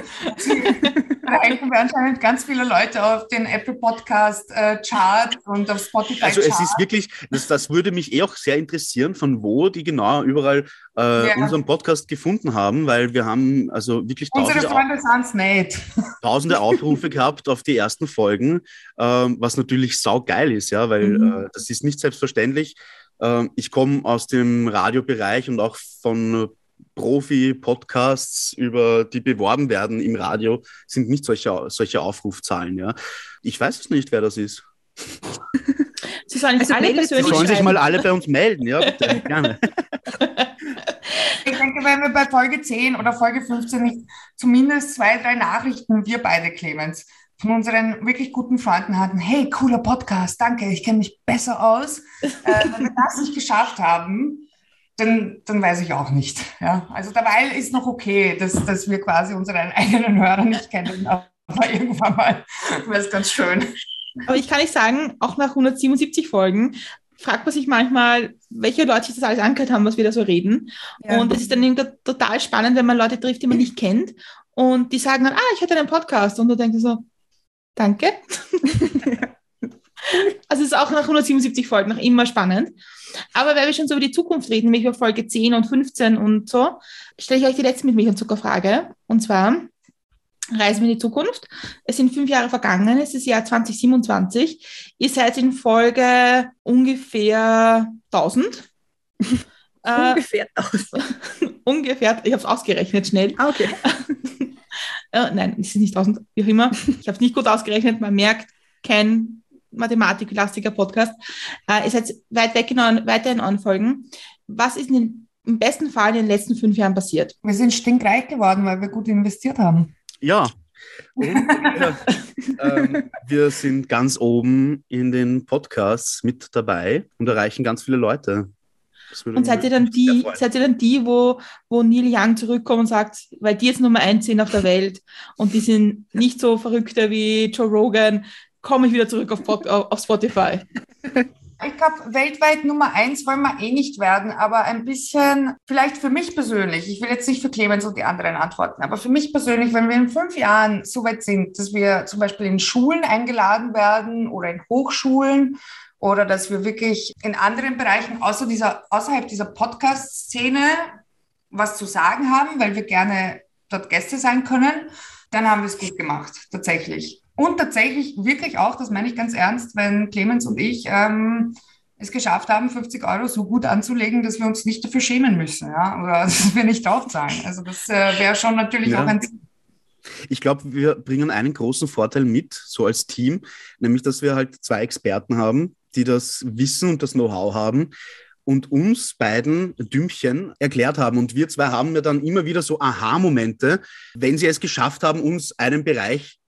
erreichen wir anscheinend ganz viele Leute auf den Apple Podcast äh, Chart und auf Spotify Also es Chart. ist wirklich, das, das würde mich eh auch sehr interessieren, von wo die genau überall äh, Ja. unseren Podcast gefunden haben, weil wir haben also wirklich Unsere tausende, Freunde sind es nicht. tausende Aufrufe gehabt auf die ersten Folgen, ähm, was natürlich saugeil ist, ja, weil Mhm. äh, das ist nicht selbstverständlich. Ähm, ich komme aus dem Radiobereich und auch von äh, Profi-Podcasts, über die beworben werden im Radio, sind nicht solche, solche Aufrufzahlen, ja. Ich weiß es nicht, wer das ist. Sie sollen Also alle persönlich sollen sich mal alle bei uns melden, ja, bitte, gerne. Ich denke, wenn wir bei Folge 10 oder Folge 15 nicht zumindest zwei, drei Nachrichten, wir beide, Clemens, von unseren wirklich guten Freunden hatten, hey, cooler Podcast, danke, ich kenne mich besser aus. Äh, wenn wir das nicht geschafft haben, dann, dann weiß ich auch nicht. Ja? Also dabei ist noch okay, dass, dass wir quasi unseren eigenen Hörer nicht kennen, aber irgendwann mal wäre es ganz schön. Aber ich kann nicht sagen, auch nach 177 Folgen fragt man sich manchmal, welche Leute sich das alles angehört haben, was wir da so reden. Ja. Und es ist dann irgendwie total spannend, wenn man Leute trifft, die man nicht kennt Und die sagen dann, ah, ich hatte einen Podcast. Und du denkst so, danke. also es ist auch nach 177 Folgen noch immer spannend. Aber weil wir schon so über die Zukunft reden, nämlich über Folge 10 und 15 und so, stelle ich euch die letzte mit Milch und Zuckerfrage. Und zwar, reisen wir in die Zukunft. Es sind fünf Jahre vergangen, es ist Jahr 2027. Ihr seid in Folge ungefähr 1000. Äh, ungefähr 1000. ungefähr, ich habe es ausgerechnet schnell. Ah, okay. Äh, nein, es ist nicht 1000, wie auch immer. Ich habe es nicht gut ausgerechnet. Man merkt, kein mathematiklastiger Podcast. Äh, ihr seid weit weg in weiterhin anfolgen. Was ist denn im besten Fall in den letzten fünf Jahren passiert? Wir sind stinkreich geworden, weil wir gut investiert haben. Ja. wir, ähm, wir sind ganz oben in den Podcasts mit dabei und erreichen ganz viele Leute. Und seid ihr dann die, seid ihr dann die, wo, wo Neil Young zurückkommt und sagt, weil die jetzt Nummer eins sind auf der Welt und die sind nicht so verrückter wie Joe Rogan, komme ich wieder zurück auf, auf Spotify. Ich glaube, weltweit Nummer eins wollen wir eh nicht werden, aber ein bisschen, vielleicht für mich persönlich, ich will jetzt nicht für Clemens und die anderen antworten, aber für mich persönlich, wenn wir in fünf Jahren so weit sind, dass wir zum Beispiel in Schulen eingeladen werden oder in Hochschulen oder dass wir wirklich in anderen Bereichen außer dieser, außerhalb dieser Podcast-Szene was zu sagen haben, weil wir gerne dort Gäste sein können, dann haben wir es gut gemacht, tatsächlich. Und tatsächlich wirklich auch, das meine ich ganz ernst, wenn Clemens und ich ähm, es geschafft haben, 50 Euro so gut anzulegen, dass wir uns nicht dafür schämen müssen, ja, oder dass wir nicht draufzahlen. Also das äh, wäre schon natürlich ja. auch ein Ziel. Ich glaube, wir bringen einen großen Vorteil mit, so als Team, nämlich, dass wir halt zwei Experten haben, die das Wissen und das Know-how haben und uns beiden Dümmchen erklärt haben. Und wir zwei haben ja dann immer wieder so Aha-Momente, wenn sie es geschafft haben, uns einen Bereich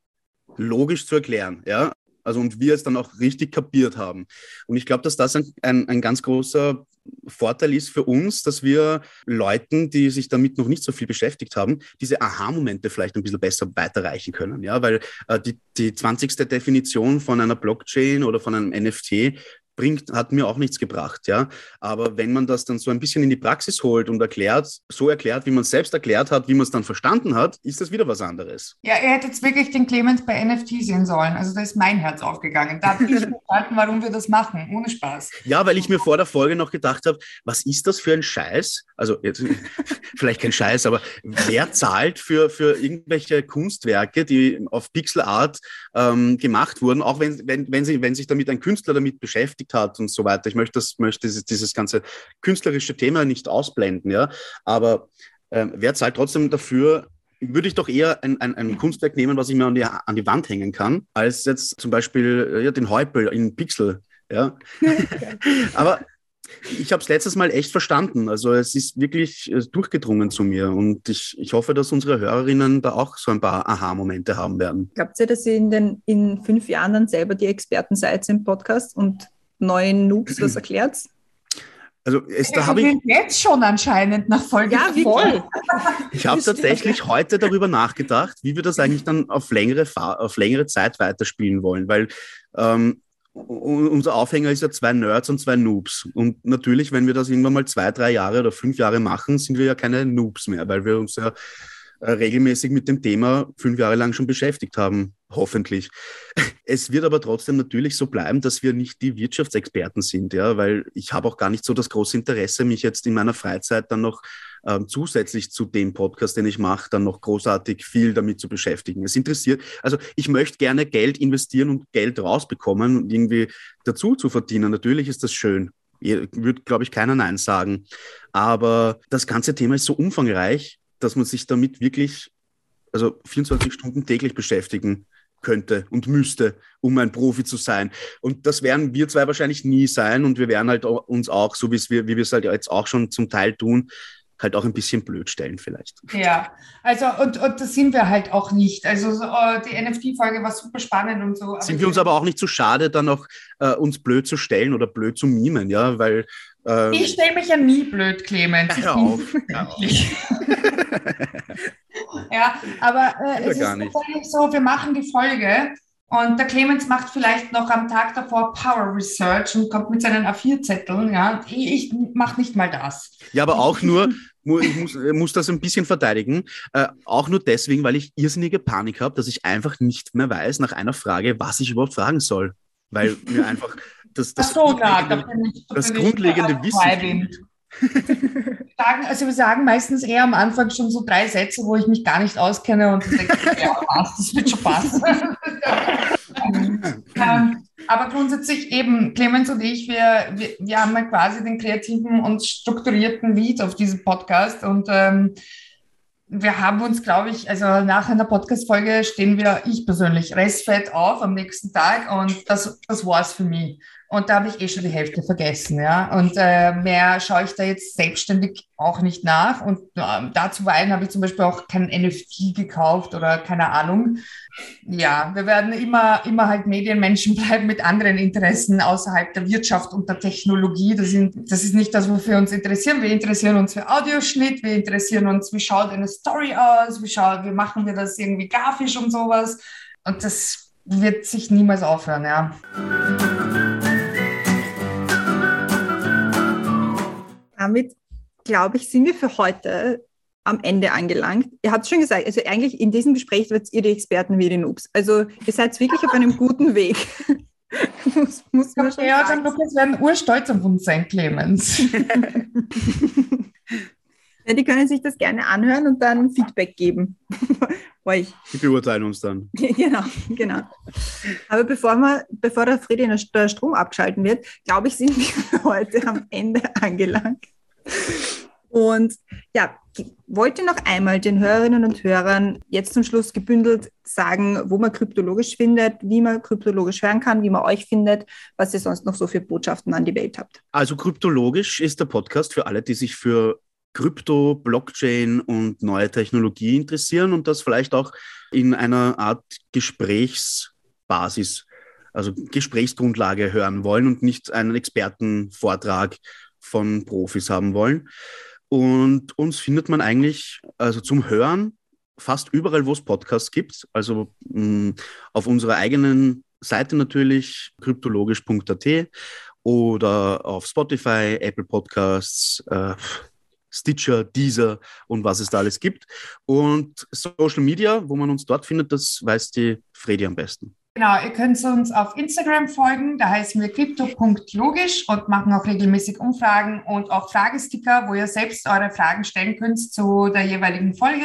logisch zu erklären. Ja? Also und wir es dann auch richtig kapiert haben. Und ich glaube, dass das ein, ein, ein ganz großer Vorteil ist für uns, dass wir Leuten, die sich damit noch nicht so viel beschäftigt haben, diese Aha-Momente vielleicht ein bisschen besser weiterreichen können. Ja, weil äh, die, die 20. Definition von einer Blockchain oder von einem NFT bringt, hat mir auch nichts gebracht, ja. Aber wenn man das dann so ein bisschen in die Praxis holt und erklärt, so erklärt, wie man es selbst erklärt hat, wie man es dann verstanden hat, ist das wieder was anderes. Ja, ihr hättet wirklich den Clemens bei NFT sehen sollen. Also da ist mein Herz aufgegangen. Da habe ich verstanden, warum wir das machen. Ohne Spaß. Ja, weil ich mir vor der Folge noch gedacht habe, was ist das für ein Scheiß? Also jetzt vielleicht kein Scheiß, aber wer zahlt für, für irgendwelche Kunstwerke, die auf Pixelart ähm, gemacht wurden, auch wenn, wenn, wenn, sie, wenn sich damit ein Künstler damit beschäftigt, gelebt hat und so weiter. Ich möchte, das, möchte dieses, dieses ganze künstlerische Thema nicht ausblenden, ja. Aber ähm, wer zahlt trotzdem dafür, würde ich doch eher ein, ein, ein, Kunstwerk nehmen, was ich mir an die, an die Wand hängen kann, als jetzt zum Beispiel äh, ja, den Häupl in Pixel. Ja. Aber ich habe es letztes Mal echt verstanden. Also es ist wirklich äh, durchgedrungen zu mir und ich, ich hoffe, dass unsere Hörerinnen da auch so ein paar Aha-Momente haben werden. Glaubt ihr, dass ihr in, den, in fünf Jahren dann selber die Experten seid im Podcast und neuen Noobs was erklärt? Also es, da habe ich jetzt schon anscheinend nach Folge ja, voll. Ich habe tatsächlich heute darüber nachgedacht, wie wir das eigentlich dann auf längere, auf längere Zeit weiterspielen wollen, weil ähm, unser Aufhänger ist ja zwei Nerds und zwei Noobs. Und natürlich, wenn wir das irgendwann mal zwei, drei Jahre oder fünf Jahre machen, sind wir ja keine Noobs mehr, weil wir uns ja äh, regelmäßig mit dem Thema fünf Jahre lang schon beschäftigt haben, hoffentlich. Es wird aber trotzdem natürlich so bleiben, dass wir nicht die Wirtschaftsexperten sind, ja, weil ich habe auch gar nicht so das große Interesse, mich jetzt in meiner Freizeit dann noch ähm, zusätzlich zu dem Podcast, den ich mache, dann noch großartig viel damit zu beschäftigen. Es interessiert, also ich möchte gerne Geld investieren und Geld rausbekommen und irgendwie dazu zu verdienen. Natürlich ist das schön. Würde, glaube ich, keiner Nein sagen. Aber das ganze Thema ist so umfangreich, dass man sich damit wirklich, also 24 Stunden täglich beschäftigen könnte und müsste, um ein Profi zu sein. Und das werden wir zwei wahrscheinlich nie sein und wir werden halt uns auch, so wie wir, wie wir es halt jetzt auch schon zum Teil tun, halt auch ein bisschen blöd stellen vielleicht. Ja, also und, und das sind wir halt auch nicht. Also so, äh, die NFT-Folge war super spannend und so. Sind wir uns aber auch nicht zu so schade, dann noch äh, uns blöd zu stellen oder blöd zu mimen, ja, weil ähm, ich stelle mich ja nie blöd, Clemens. Hör auf. Hör auf. ja, aber äh, es ist tatsächlich so, wir machen die Folge Und der Clemens macht vielleicht noch am Tag davor Power Research und kommt mit seinen A4-Zetteln. Ja, ich, ich mache nicht mal das. Ja, aber auch nur, ich muss, muss das ein bisschen verteidigen, äh, auch nur deswegen, weil ich irrsinnige Panik habe, dass ich einfach nicht mehr weiß nach einer Frage, was ich überhaupt fragen soll. Weil mir einfach das, das, so, grundlegende, ich, das grundlegende Wissen sagen, also wir sagen meistens eher am Anfang schon so drei Sätze, wo ich mich gar nicht auskenne und denke, ja, passt, das wird schon passen. ähm, aber grundsätzlich eben, Clemens und ich, wir, wir, wir haben ja quasi den kreativen und strukturierten Lead auf diesem Podcast und ähm, wir haben uns, glaube ich, also nach einer Podcast-Folge stehen wir, ich persönlich, restfett auf am nächsten Tag und das, das war es für mich. Und da habe ich eh schon die Hälfte vergessen, ja. Und äh, mehr schaue ich da jetzt selbstständig auch nicht nach. Und äh, dazu weinen habe ich zum Beispiel auch kein NFT gekauft oder keine Ahnung. Ja, wir werden immer, immer halt Medienmenschen bleiben mit anderen Interessen außerhalb der Wirtschaft und der Technologie. Das, sind, das ist nicht das, wofür uns interessieren. Wir interessieren uns für Audioschnitt, wir interessieren uns, wie schaut eine Story aus, wie, schaut, wie machen wir das irgendwie grafisch und sowas. Und das wird sich niemals aufhören, ja. Damit, glaube ich, sind wir für heute am Ende angelangt. Ihr habt es schon gesagt, also eigentlich in diesem Gespräch wird ihr die Experten wie die Noobs. Also ihr seid wirklich auf einem guten Weg. muss, muss man schon ja, sagen. Lukas werden urstolz auf uns sein, Clemens. ja, die können sich das gerne anhören und dann Feedback geben. Euch. Die beurteilen uns dann. genau, genau. Aber bevor, wir, bevor der Friede der Strom abgeschalten wird, glaube ich, sind wir heute am Ende angelangt. Und ja, wollte noch einmal den Hörerinnen und Hörern jetzt zum Schluss gebündelt sagen, wo man kryptologisch findet, wie man kryptologisch hören kann, wie man euch findet, was ihr sonst noch so für Botschaften an die Welt habt. Also kryptologisch ist der Podcast für alle, die sich für Krypto, Blockchain und neue Technologie interessieren und das vielleicht auch in einer Art Gesprächsbasis, also Gesprächsgrundlage hören wollen und nicht einen Expertenvortrag von Profis haben wollen. Und uns findet man eigentlich also zum Hören fast überall, wo es Podcasts gibt. Also mh, mm, auf unserer eigenen Seite natürlich kryptologisch.at oder auf Spotify, Apple Podcasts, äh, Stitcher, Deezer und was es da alles gibt. Und Social Media, wo man uns dort findet, das weiß die Fredi am besten. Genau, ihr könnt uns auf Instagram folgen, da heißen wir crypto.logisch und machen auch regelmäßig Umfragen und auch Fragesticker, wo ihr selbst eure Fragen stellen könnt zu der jeweiligen Folge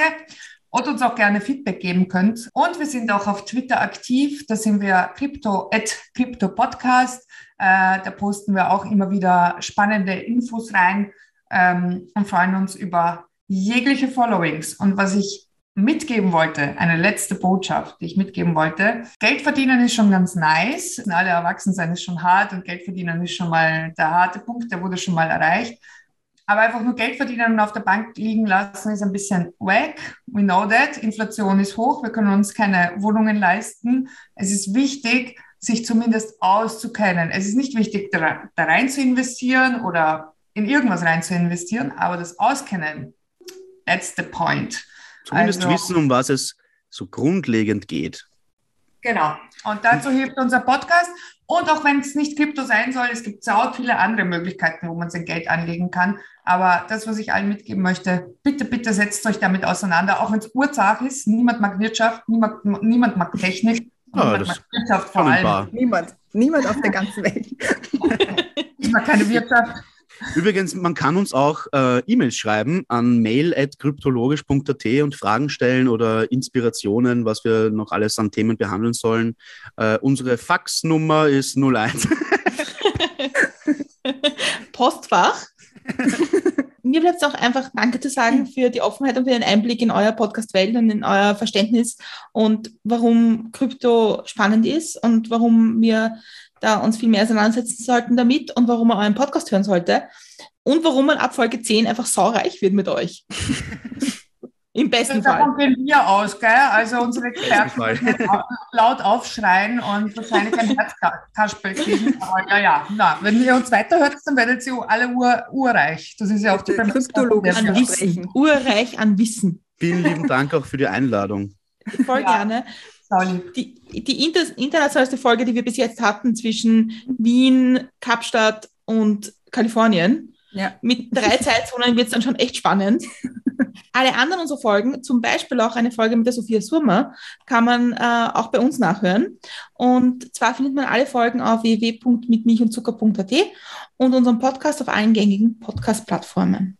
und uns auch gerne Feedback geben könnt. Und wir sind auch auf Twitter aktiv, da sind wir crypto at crypto podcast. Äh, da posten wir auch immer wieder spannende Infos rein ähm, und freuen uns über jegliche Followings. Und was ich mitgeben wollte, eine letzte Botschaft, die ich mitgeben wollte. Geld verdienen ist schon ganz nice. Alle Erwachsensein ist schon hart und Geld verdienen ist schon mal der harte Punkt, der wurde schon mal erreicht. Aber einfach nur Geld verdienen und auf der Bank liegen lassen ist ein bisschen wack. We know that. Inflation ist hoch. Wir können uns keine Wohnungen leisten. Es ist wichtig, sich zumindest auszukennen. Es ist nicht wichtig, da, da rein zu investieren oder in irgendwas rein zu investieren, aber das Auskennen, that's the point. Zumindest also, wissen, um was es so grundlegend geht. Genau. Und dazu hilft unser Podcast. Und auch wenn es nicht Krypto sein soll, es gibt sau viele andere Möglichkeiten, wo man sein Geld anlegen kann. Aber das, was ich allen mitgeben möchte, bitte, bitte setzt euch damit auseinander. Auch wenn es Ursache ist, niemand mag Wirtschaft, niemand, niemand mag Technik, ah, niemand mag Wirtschaft vor allem. Niemand, niemand auf der ganzen Welt. ich mag keine Wirtschaft. Übrigens, man kann uns auch äh, E-Mails schreiben an mail.kryptologisch.at und Fragen stellen oder Inspirationen, was wir noch alles an Themen behandeln sollen. Äh, unsere Faxnummer ist 01. Postfach. Mir bleibt es auch einfach Danke zu sagen für die Offenheit und für den Einblick in euer Podcast-Welt und in euer Verständnis und warum Krypto spannend ist und warum wir da uns viel mehr auseinandersetzen sollten damit und warum man euren Podcast hören sollte und warum man ab Folge 10 einfach saureich wird mit euch. Im besten Fall. Davon gehen wir aus, gell? Also unsere Experten laut aufschreien und wahrscheinlich ein Herzkasperl kriegen. Aber ja, ja, na, wenn ihr uns weiterhört, dann werdet ihr alle ur, urreich. Das ist ja auch die Kryptologen an Wissen. Urreich an Wissen. Vielen lieben Dank auch für die Einladung. Voll ja. gerne. Die, die inter internationalste Folge, die wir bis jetzt hatten zwischen Wien, Kapstadt und Kalifornien. Ja. Mit drei Zeitzonen wird es dann schon echt spannend. Alle anderen unserer Folgen, zum Beispiel auch eine Folge mit der Sophia Surmer, kann man äh, auch bei uns nachhören. Und zwar findet man alle Folgen auf www.mitmilchundzucker.at und unseren Podcast auf allen gängigen Podcast-Plattformen.